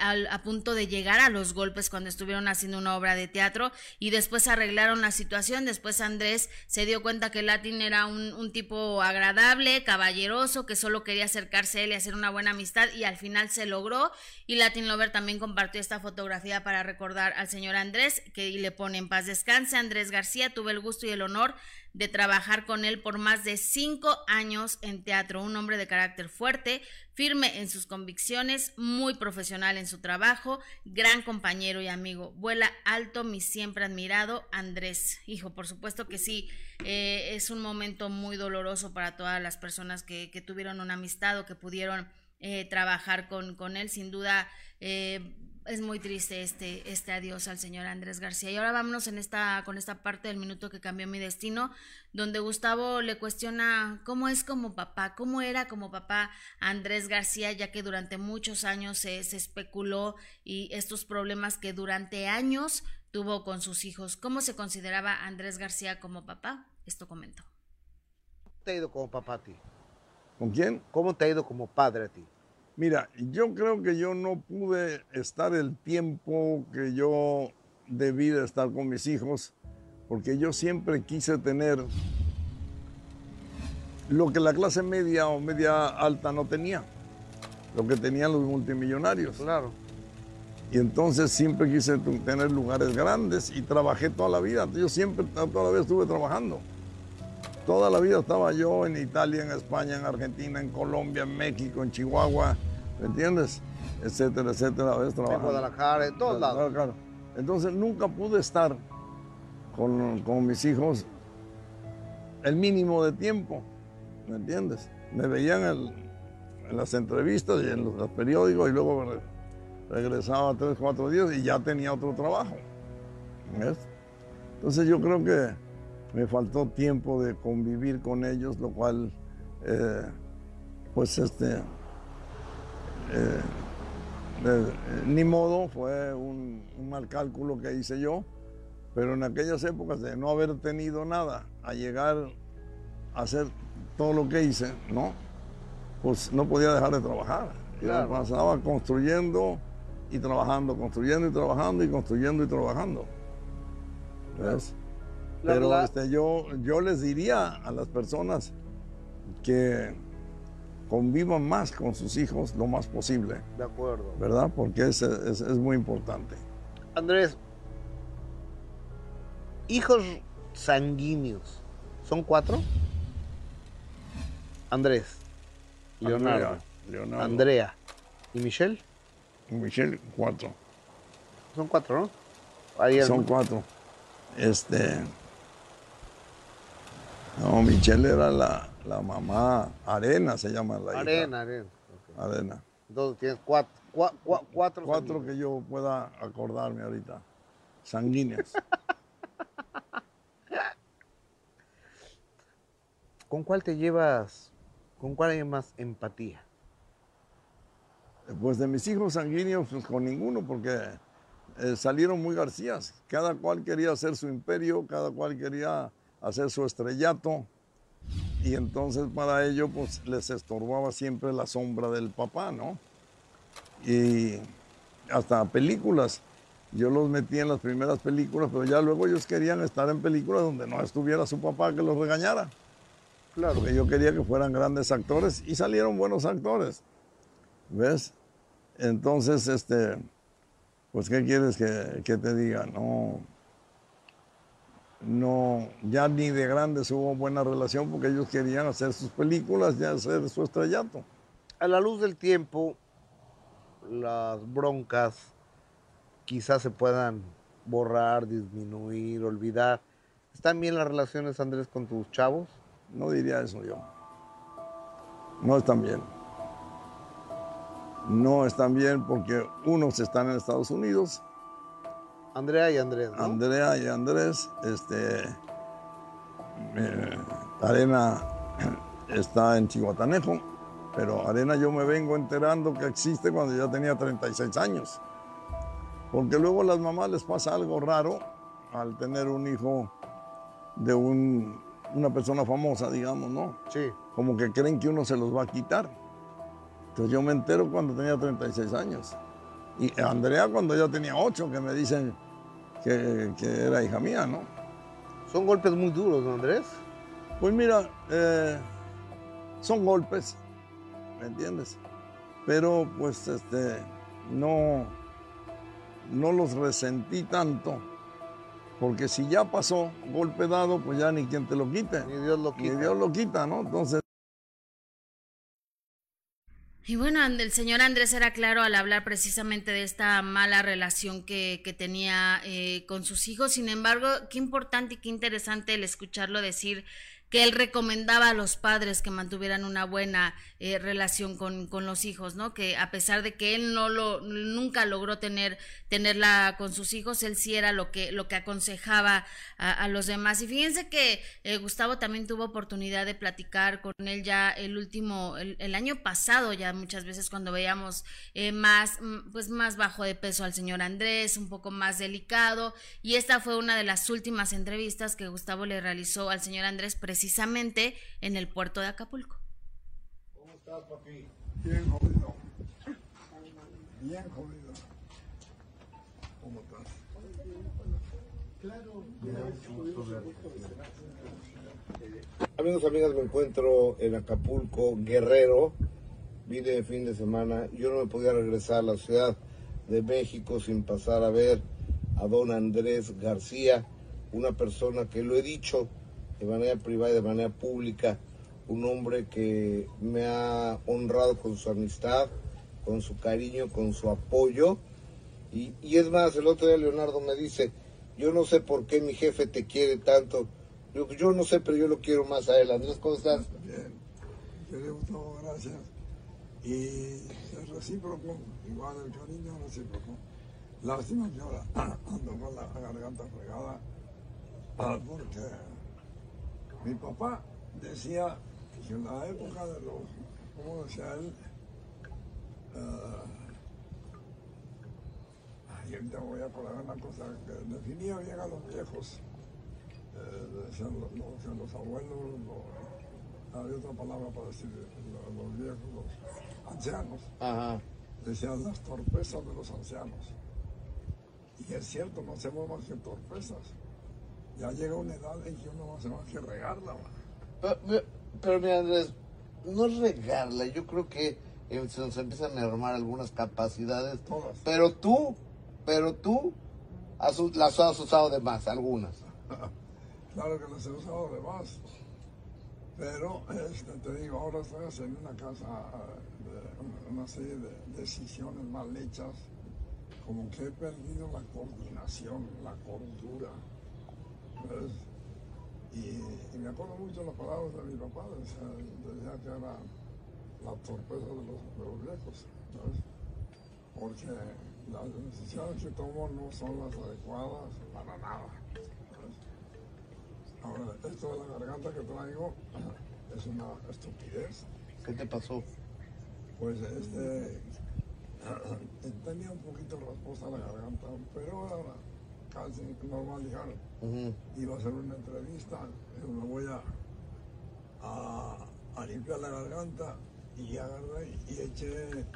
a punto de llegar a los golpes cuando estuvieron haciendo una obra de teatro y después arreglaron la situación. Después Andrés se dio cuenta que Latin era un, un tipo agradable, caballeroso, que solo quería acercarse a él y hacer una buena amistad y al final se logró y Latin Lover también compartió esta fotografía para recordar al señor Andrés que le pone en paz descanse Andrés García tuve el gusto y el honor de trabajar con él por más de cinco años en teatro un hombre de carácter fuerte firme en sus convicciones muy profesional en su trabajo gran compañero y amigo vuela alto mi siempre admirado Andrés hijo por supuesto que sí eh, es un momento muy doloroso para todas las personas que, tuvieron una amistad o que pudieron eh, trabajar con, con, él. Sin duda, eh, es muy triste este, este adiós al señor Andrés García. Y ahora vámonos en esta, con esta parte del minuto que cambió mi destino, donde Gustavo le cuestiona cómo es como papá, cómo era como papá Andrés García, ya que durante muchos años se, se especuló y estos problemas que durante años tuvo con sus hijos. ¿Cómo se consideraba Andrés García como papá? Esto comentó. ¿Cómo te ha ido como papá a ti? ¿Con quién? ¿Cómo te ha ido como padre a ti? Mira, yo creo que yo no pude estar el tiempo que yo debí de estar con mis hijos, porque yo siempre quise tener lo que la clase media o media alta no tenía, lo que tenían los multimillonarios. Claro. Y entonces siempre quise tener lugares grandes y trabajé toda la vida. Yo siempre, toda la vida estuve trabajando. Toda la vida estaba yo en Italia, en España, en Argentina, en Colombia, en México, en Chihuahua, ¿me entiendes? Etcétera, etcétera. En Guadalajara, en todos lados. Claro. Entonces nunca pude estar con, mis hijos el mínimo de tiempo, ¿me entiendes? Me veían en las entrevistas y en los, periódicos y luego regresaba tres, cuatro días y ya tenía otro trabajo. ¿ves? Entonces yo creo que me faltó tiempo de convivir con ellos, lo cual, eh, pues, este, eh, ni modo, fue un, mal cálculo que hice yo, pero en aquellas épocas de no haber tenido nada a llegar a hacer todo lo que hice, ¿no? Pues no podía dejar de trabajar. Yo pasaba construyendo y trabajando, construyendo y trabajando y construyendo y trabajando. ¿Ves? Pero este, yo, yo les diría a las personas que convivan más con sus hijos lo más posible. De acuerdo. ¿Verdad? Porque es, es, es muy importante. Andrés, hijos sanguíneos, ¿son cuatro? Andrés, Leonardo, Leonardo. Andrea y Michelle. Michelle, cuatro. Son cuatro, ¿no? Son cuatro. Este, No, Michelle era la, la mamá, Arena se llama la Arena, Arena. hija. Arena. Entonces tienes cuatro, cua- cua- cuatro. Cuatro que yo pueda acordarme ahorita. Sanguíneas. ¿Con cuál te llevas? ¿Con cuál hay más empatía? Pues de mis hijos sanguíneos, pues con ninguno, porque eh, salieron muy Garcías. Cada cual quería hacer su imperio, cada cual quería hacer su estrellato. Y entonces para ello, pues les estorbaba siempre la sombra del papá, ¿no? Y hasta películas. Yo los metí en las primeras películas, pero ya luego ellos querían estar en películas donde no estuviera su papá que los regañara. Claro. Porque yo quería que fueran grandes actores y salieron buenos actores. ¿Ves? Entonces, este, pues, ¿qué quieres que, que te diga? No, no, ya ni de grandes hubo buena relación porque ellos querían hacer sus películas y hacer su estrellato. A la luz del tiempo, las broncas quizás se puedan borrar, disminuir, olvidar. ¿Están bien las relaciones, Andrés, con tus chavos? No diría eso yo. No están bien. No están bien porque unos están en Estados Unidos. Andrea y Andrés, ¿no? Andrea y Andrés, este, eh, Arena está en Chihuatanejo, pero Arena yo me vengo enterando que existe cuando ya tenía 36 años. Porque luego a las mamás les pasa algo raro al tener un hijo de un- una persona famosa, digamos, ¿no? Sí. Como que creen que uno se los va a quitar. Entonces yo me entero cuando tenía 36 años. Y Andrea cuando ya tenía 8, que me dicen que, que era hija mía, ¿no? Son golpes muy duros, ¿no, Andrés? Pues mira, eh, son golpes, ¿me entiendes? Pero pues este, no, no los resentí tanto, porque si ya pasó, golpe dado, pues ya ni quien te lo quite. Ni Dios lo Ni quita. Dios lo quita, ¿no? Entonces... Y bueno, el señor Andrés era claro al hablar precisamente de esta mala relación que, que tenía eh, con sus hijos. Sin embargo, qué importante y qué interesante el escucharlo decir que él recomendaba a los padres que mantuvieran una buena eh, relación con, con los hijos, ¿no? Que a pesar de que él no lo nunca logró tener tenerla con sus hijos, él sí era lo que lo que aconsejaba a, a los demás. Y fíjense que eh, Gustavo también tuvo oportunidad de platicar con él ya el último el, año pasado, ya muchas veces cuando veíamos eh, más pues más bajo de peso al señor Andrés, un poco más delicado. Y esta fue una de las últimas entrevistas que Gustavo le realizó al señor Andrés precisamente en el puerto de Acapulco. Amigos, amigas, me encuentro en Acapulco, Guerrero. Vine de fin de semana. Yo no me podía regresar a la Ciudad de México sin pasar a ver a don Andrés García, una persona que lo he dicho de manera privada y de manera pública, un hombre que me ha honrado con su amistad, con su cariño, con su apoyo. Y, y es más, el otro día Leonardo me dice, yo no sé por qué mi jefe te quiere tanto. Yo, yo no sé, pero yo lo quiero más a él. Andrés, ¿cómo estás? Bien. Querido Gustavo, gracias. Y es recíproco, igual el cariño es recíproco. Lástima que ahora ando con la garganta fregada ah, porque mi papá decía en la época de los, ¿cómo decía él? Ay, ahorita voy a acordar una cosa que definía bien a los viejos. Eh, decían los, los- los abuelos, los- había otra palabra para decir los, los viejos, los ancianos. Ajá. Decían las torpezas de los ancianos. Y es cierto, no hacemos más que torpezas. Ya llega una edad en que uno no hace más que regarla. Pero, mira, Andrés, no es regarla. Yo creo que eh, se nos empiezan a mermar algunas capacidades. Pero tú, pero tú has las has usado de más, algunas. Claro que las he usado de más. Pero, este, te digo, ahora estoy haciendo una casa, eh, de una- una serie de decisiones mal hechas, como que he perdido la coordinación, la cordura. ¿ves? Y, me acuerdo mucho las palabras de mi papá, decía, que era la torpeza de los, viejos, Porque las decisiones que tomo no son las adecuadas para nada. Ahora, esto de la garganta que traigo es una estupidez. ¿Qué te pasó? Pues este tenía un poquito rasposa la garganta, pero ahora casi dijeron. Iba a hacer una entrevista, me voy a, a, limpiar la garganta y agarré y eché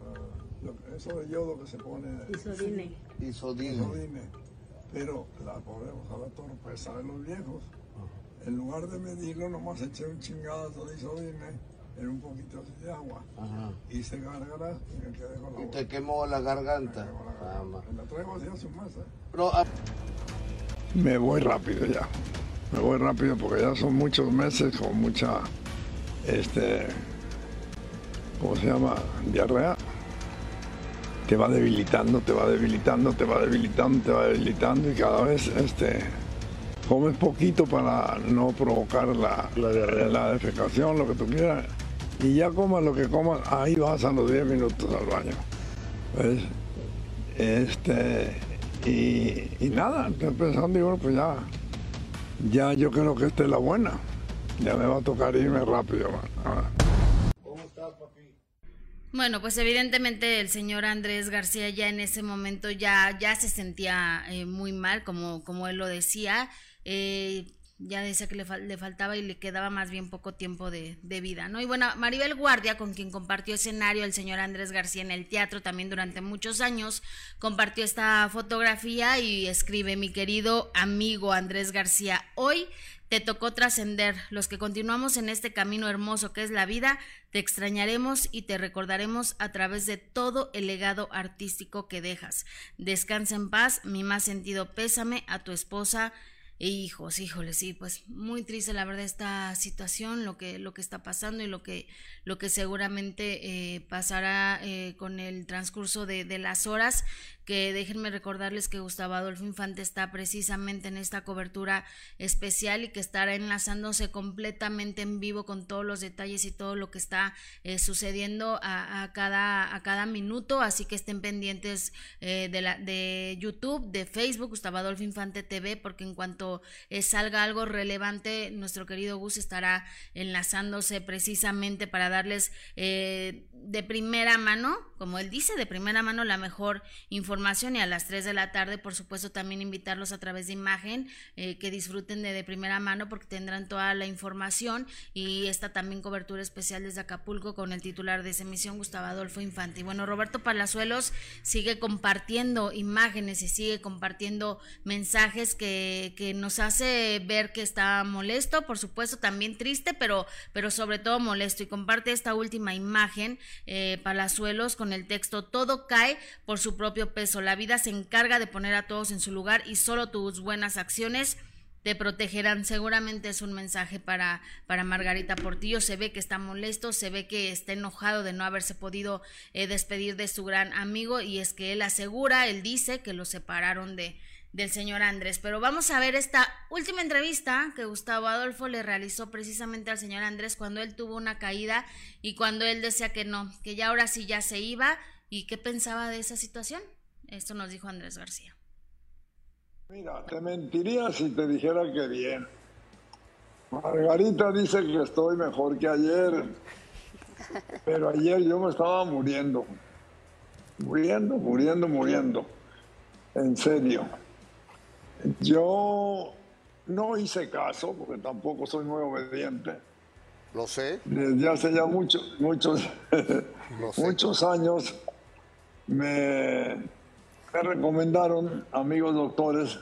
uh, eso de yodo que se pone. Isodine. Isodine. Isodine. Pero la podemos a la torpeza de los viejos. En lugar de medirlo, nomás eché un chingadazo de isodine en un poquito de agua. Ajá. Hice gárgaras y me quedé con la ¿Y te quemó la garganta? Me, la traigo así a su masa. Ah. Me voy rápido ya. Me voy rápido porque ya son muchos meses con mucha, este, ¿cómo se llama? Diarrea. Te va debilitando, te va debilitando, te va debilitando, te va debilitando y cada vez, este, comes poquito para no provocar la, la, defecación, lo que tú quieras. Y ya comas lo que comas, ahí vas a los 10 minutos al baño. Este, y, nada, estoy pensando, digo, pues ya, ya yo creo que esta es la buena. Ya me va a tocar irme rápido. ¿Cómo estás, papi? Bueno, pues evidentemente el señor Andrés García ya en ese momento ya, ya se sentía eh, muy mal, como, como él lo decía. Eh, ya decía que le, faltaba y le quedaba más bien poco tiempo de, de, vida, ¿no? Y bueno, Maribel Guardia, con quien compartió escenario el señor Andrés García en el teatro también durante muchos años, compartió esta fotografía y escribe, mi querido amigo Andrés García, hoy te tocó trascender. Los que continuamos en este camino hermoso que es la vida, te extrañaremos y te recordaremos a través de todo el legado artístico que dejas. Descansa en paz, mi más sentido pésame a tu esposa hijos, híjole, sí, pues muy triste la verdad esta situación, lo que, lo que está pasando y lo que, lo que seguramente eh, pasará eh, con el transcurso de, de, las horas que déjenme recordarles que Gustavo Adolfo Infante está precisamente en esta cobertura especial y que estará enlazándose completamente en vivo con todos los detalles y todo lo que está eh, sucediendo a, cada, a cada minuto, así que estén pendientes eh, de, la, de YouTube, de Facebook, Gustavo Adolfo Infante TV, porque en cuanto eh, salga algo relevante, nuestro querido Gus estará enlazándose precisamente para darles de primera mano, como él dice, de primera mano la mejor información y a las 3 de la tarde, por supuesto, también invitarlos a través de imagen, eh, que disfruten de, de primera mano porque tendrán toda la información y esta también cobertura especial desde Acapulco con el titular de esa emisión, Gustavo Adolfo Infante. Y bueno, Roberto Palazuelos sigue compartiendo imágenes y sigue compartiendo mensajes que, que nos hace ver que está molesto, por supuesto, también triste, pero, pero sobre todo molesto y comparte esta última imagen eh, Palazuelos con el texto Todo cae por su propio peso. La vida se encarga de poner a todos en su lugar y solo tus buenas acciones te protegerán. Seguramente es un mensaje para, para Margarita Portillo. Se ve que está molesto, se ve que está enojado de no haberse podido eh, despedir de su gran amigo y es que él asegura, él dice que lo separaron de, del señor Andrés. Pero vamos a ver esta última entrevista que Gustavo Adolfo le realizó precisamente al señor Andrés cuando él tuvo una caída y cuando él decía que no, que ya ahora sí ya se iba y qué pensaba de esa situación. Esto nos dijo Andrés García. Mira, te mentiría si te dijera que bien. Margarita dice que estoy mejor que ayer, pero ayer yo me estaba muriendo, muriendo, muriendo, muriendo, en serio. Yo no hice caso, porque tampoco soy muy obediente. Lo sé. Desde hace ya muchos, muchos, muchos años me, me, recomendaron amigos doctores,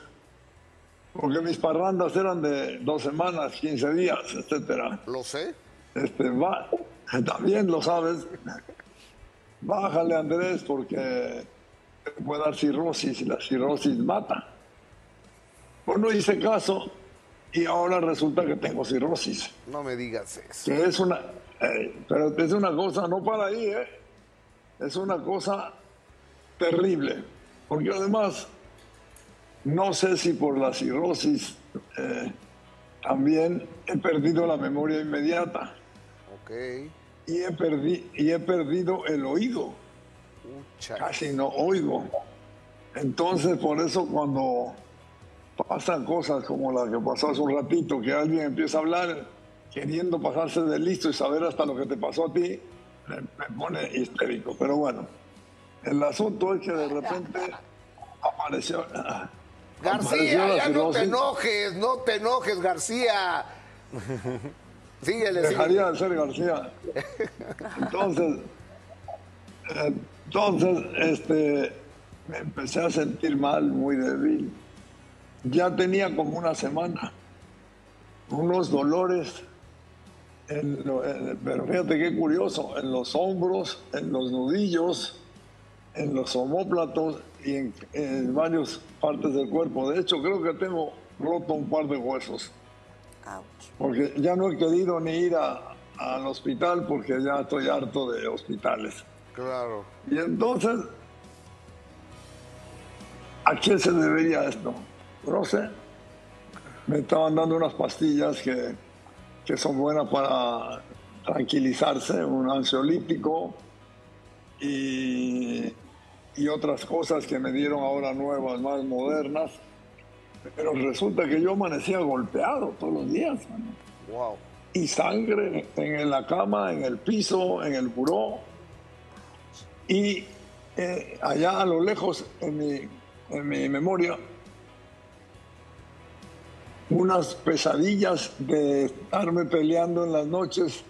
porque mis parrandas eran de dos semanas, 15 días, etcétera. Lo sé. Este, va, también lo sabes. Bájale, Andrés, porque puede dar cirrosis y la cirrosis mata. Pues no hice caso y ahora resulta que tengo cirrosis. No me digas eso. Que es una, eh, pero es una cosa, no para ahí, ¿eh? Es una cosa terrible. Porque además, no sé si por la cirrosis eh, también he perdido la memoria inmediata. Ok. Y he, perdi y he perdido el oído. Casi no oigo. Entonces, por eso cuando pasan cosas como la que pasó hace un ratito, que alguien empieza a hablar queriendo pasarse de listo y saber hasta lo que te pasó a ti, me, pone histérico. Pero bueno, el asunto es que de repente apareció... García, ya no te enojes, no te enojes, García. Síguele, Dejaría de ser García. Entonces, entonces, este, me empecé a sentir mal, muy débil. Ya tenía como una semana unos dolores, pero fíjate qué curioso, en los hombros, en los nudillos, en los homóplatos y en, en varias partes del cuerpo. De hecho, creo que tengo roto un par de huesos. Porque ya no he querido ni ir al hospital porque ya estoy harto de hospitales. Claro. Y entonces, ¿a qué se debería esto? No sé. Me estaban dando unas pastillas que, que son buenas para tranquilizarse, un ansiolítico y, y otras cosas que me dieron ahora nuevas, más modernas. Pero resulta que yo amanecía golpeado todos los días. Wow. Y sangre en la cama, en el piso, en el buró. Y eh, allá a lo lejos, en mi, en mi memoria, unas pesadillas de estarme peleando en las noches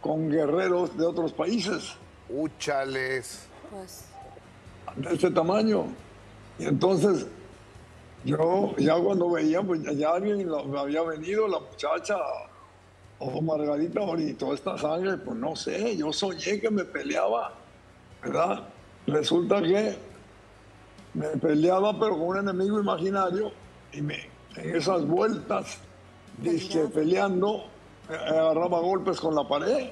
con guerreros de otros países. Úchales. Pues. De este tamaño. Y entonces, yo ya cuando veía, pues ya alguien me había venido, la muchacha, o Margarita, y toda esta sangre, pues no sé, yo soñé que me peleaba, ¿verdad? Resulta que me peleaba, pero con un enemigo imaginario, y me, en esas vueltas, dije, peleando, agarraba golpes con la pared,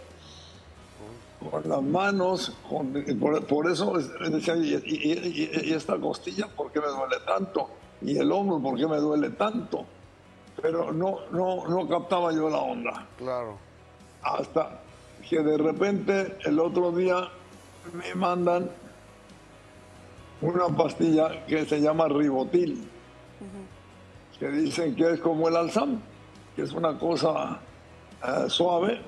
con las manos, por, eso decía, y, esta costilla, ¿por qué me duele tanto? Y el hombro, ¿por qué me duele tanto? Pero no, no, no captaba yo la onda. Claro. Hasta que de repente el otro día me mandan una pastilla que se llama ribotil que dicen que es como el alzam, que es una cosa eh, suave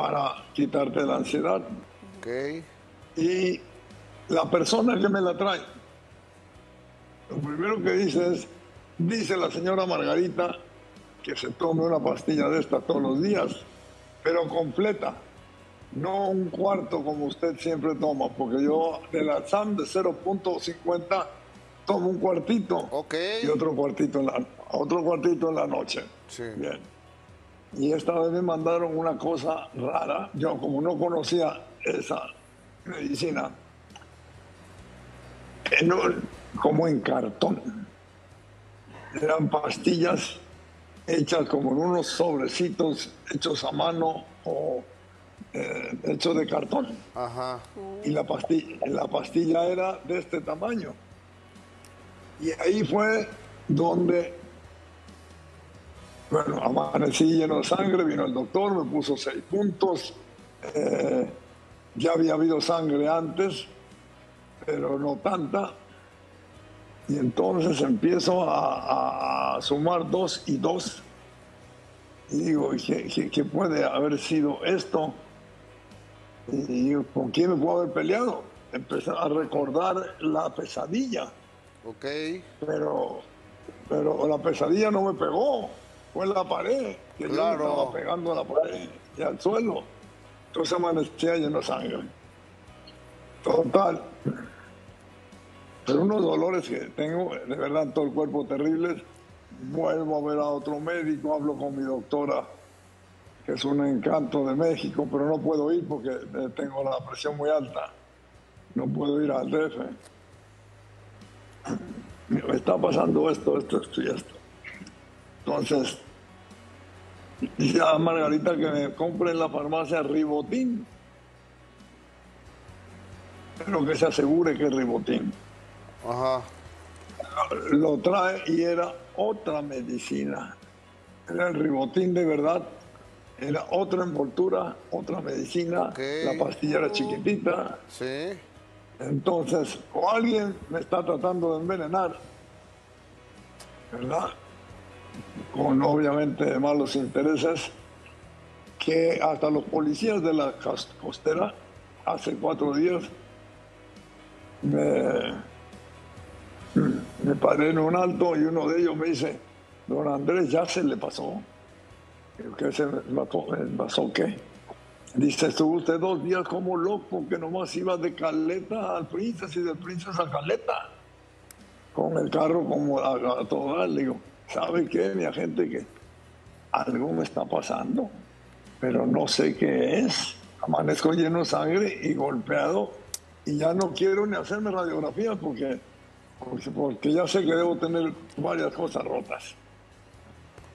para quitarte la ansiedad. Okay. Y la persona que me la trae, lo primero que dice es, dice la señora Margarita que se tome una pastilla de esta todos los días, pero completa, no un cuarto como usted siempre toma, porque yo del alzam de 0.50 tomo un cuartito y otro cuartito en la, otro cuartito en la noche. Bien. Y esta vez me mandaron una cosa rara. Yo como no conocía esa medicina, como en cartón. Eran pastillas hechas como en unos sobrecitos hechos a mano o eh, hechos de cartón. Ajá. Y la pastilla, la pastilla era de este tamaño. Y ahí fue donde, bueno, amanecí lleno de sangre, vino el doctor, me puso seis puntos. Eh, ya había habido sangre antes, pero no tanta. Y entonces empiezo a, sumar dos y dos. Y digo, ¿qué, puede haber sido esto? Y digo, ¿con quién me puedo haber peleado? Empecé a recordar la pesadilla Ok. Pero, pero la pesadilla no me pegó, fue en la pared, que claro. yo estaba pegando a la pared y al suelo. Entonces amanecía lleno de sangre. Total. Pero unos dolores que tengo, de verdad, en todo el cuerpo terribles. Vuelvo a ver a otro médico, hablo con mi doctora, que es un encanto de México, pero no puedo ir porque tengo la presión muy alta. No puedo ir al DF me está pasando esto, esto, esto y esto. Entonces, dice a Margarita que me compre en la farmacia ribotín, pero que se asegure que es ribotín. Ajá. Lo trae y era otra medicina. era el ribotín de verdad, era otra envoltura, otra medicina, la pastilla era chiquitita. Sí. Entonces, o alguien me está tratando de envenenar, ¿verdad? Con obviamente malos intereses, que hasta los policías de la costera hace cuatro días me, paré en un alto y uno de ellos me dice, don Andrés, ya se le pasó. ¿Qué se me pasó? ¿Qué? Dice, estuvo usted dos días como loco, que nomás iba de Caleta al Princess y del Princess a Caleta. Con el carro como a, todo dar. Le digo, ¿sabe qué, mi agente? Que algo me está pasando, pero no sé qué es. Amanezco lleno de sangre y golpeado y ya no quiero ni hacerme radiografía porque, porque, ya sé que debo tener varias cosas rotas.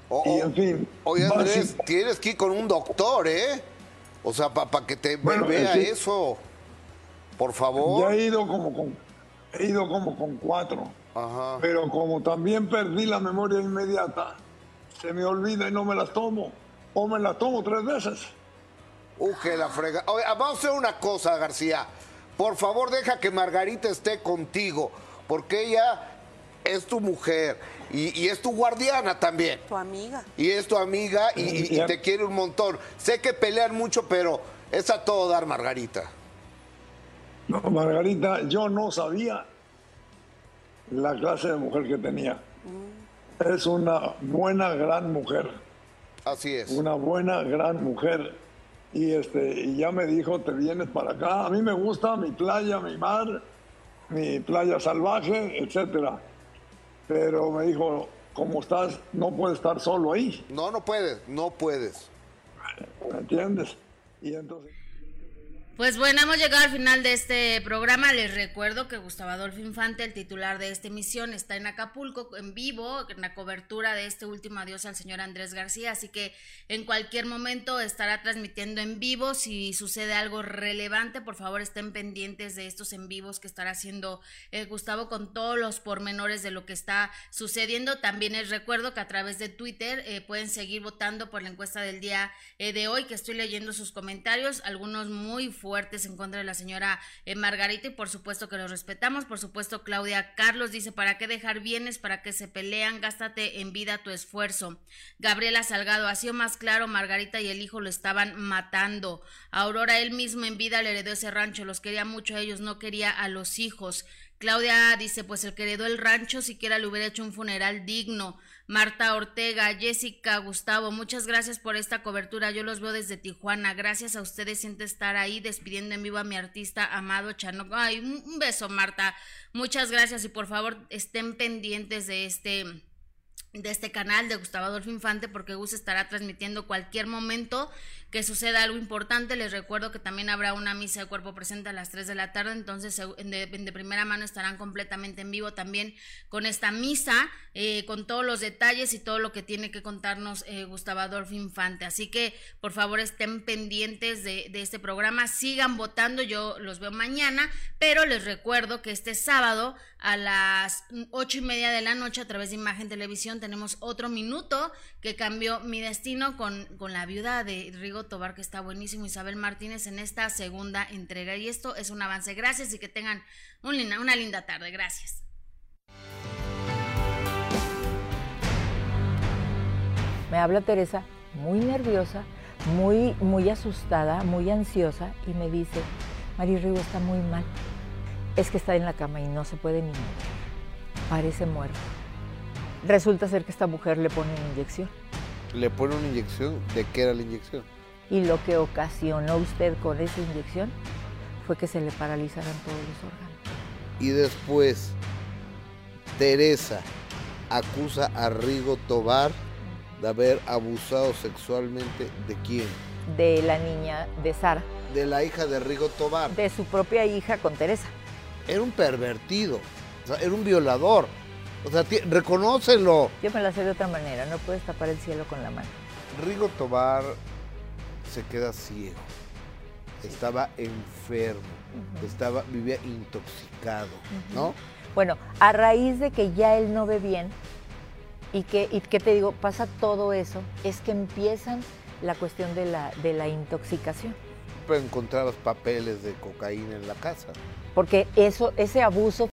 Oh, y en fin. Oye, Andrés, tienes que ir con un doctor, ¿eh? O sea, para que te vea eso. Por favor. Ya he ido como con, he ido como con cuatro. Ajá. Pero como también perdí la memoria inmediata, se me olvida y no me las tomo. O me las tomo tres veces. Uh, que la frega. Oye, vamos a hacer una cosa, García. Por favor, deja que Margarita esté contigo, porque ella es tu mujer y, es tu guardiana también. Tu amiga. Y es tu amiga y, te quiere un montón. Sé que pelean mucho, pero es a todo dar, Margarita. No, Margarita, yo no sabía la clase de mujer que tenía. Es una buena, gran mujer. Así es. Una buena, gran mujer y, este, y ya me dijo, te vienes para acá. A mí me gusta mi playa, mi mar, mi playa salvaje, etcétera. Pero me dijo, como estás, no puedes estar solo ahí. No, no puedes, no puedes. ¿Me entiendes? Y entonces... Pues bueno, hemos llegado al final de este programa. Les recuerdo que Gustavo Adolfo Infante, el titular de esta emisión, está en Acapulco en vivo, en la cobertura de este último adiós al señor Andrés García. Así que en cualquier momento estará transmitiendo en vivo. Si sucede algo relevante, por favor estén pendientes de estos en vivos que estará haciendo eh, Gustavo con todos los pormenores de lo que está sucediendo. También les recuerdo que a través de Twitter eh, pueden seguir votando por la encuesta del día eh, de hoy, que estoy leyendo sus comentarios, algunos muy fuertes fuertes en contra de la señora eh, Margarita y por supuesto que los respetamos. Por supuesto, Claudia Carlos dice, ¿para qué dejar bienes? ¿Para que se pelean? Gástate en vida tu esfuerzo. Gabriela Salgado, ha sido más claro, Margarita y el hijo lo estaban matando. Aurora, él mismo en vida le heredó ese rancho, los quería mucho a ellos, no quería a los hijos. Claudia dice, pues el que heredó el rancho siquiera le hubiera hecho un funeral digno. Marta Ortega, Jessica, Gustavo, muchas gracias por esta cobertura. Yo los veo desde Tijuana. Gracias a ustedes siento estar ahí despidiendo en vivo a mi artista amado Chano. Ay, un beso, Marta. Muchas gracias y por favor estén pendientes de este de este canal de Gustavo Adolfo Infante porque Gus estará transmitiendo cualquier momento que suceda algo importante. Les recuerdo que también habrá una misa de cuerpo presente a las 3 de la tarde, entonces de, primera mano estarán completamente en vivo también con esta misa, eh, con todos los detalles y todo lo que tiene que contarnos eh, Gustavo Adolfo Infante. Así que por favor estén pendientes de, de este programa, sigan votando, yo los veo mañana, pero les recuerdo que este sábado a las ocho y media de la noche a través de Imagen Televisión tenemos otro minuto que cambió mi destino con, con la viuda de Rigo Tobar, que está buenísimo, Isabel Martínez, en esta segunda entrega. Y esto es un avance. Gracias y que tengan una linda tarde. Gracias. Me habla Teresa, muy nerviosa, muy, muy asustada, muy ansiosa, y me dice, Mari Rigo está muy mal. Es que está en la cama y no se puede ni mover. Parece muerto. Resulta ser que esta mujer le pone una inyección. ¿Le pone una inyección? ¿De qué era la inyección? y lo que ocasionó usted con esa inyección fue que se le paralizaran todos los órganos. Y después, Teresa acusa a Rigo Tobar de haber abusado sexualmente de quién? De la niña de Sara. De la hija de Rigo Tobar. De su propia hija con Teresa. Era un pervertido, era un violador. O sea, reconócelo. Yo me la sé de otra manera, no puedes tapar el cielo con la mano. Rigo Tobar se queda ciego. Estaba enfermo, estaba, vivía intoxicado, ¿no? Bueno, a raíz de que ya él no ve bien, y que, y que te digo, pasa todo eso, es que empiezan la cuestión de la, de la intoxicación. Pero encontrar los papeles de cocaína en la casa. Porque eso, ese abuso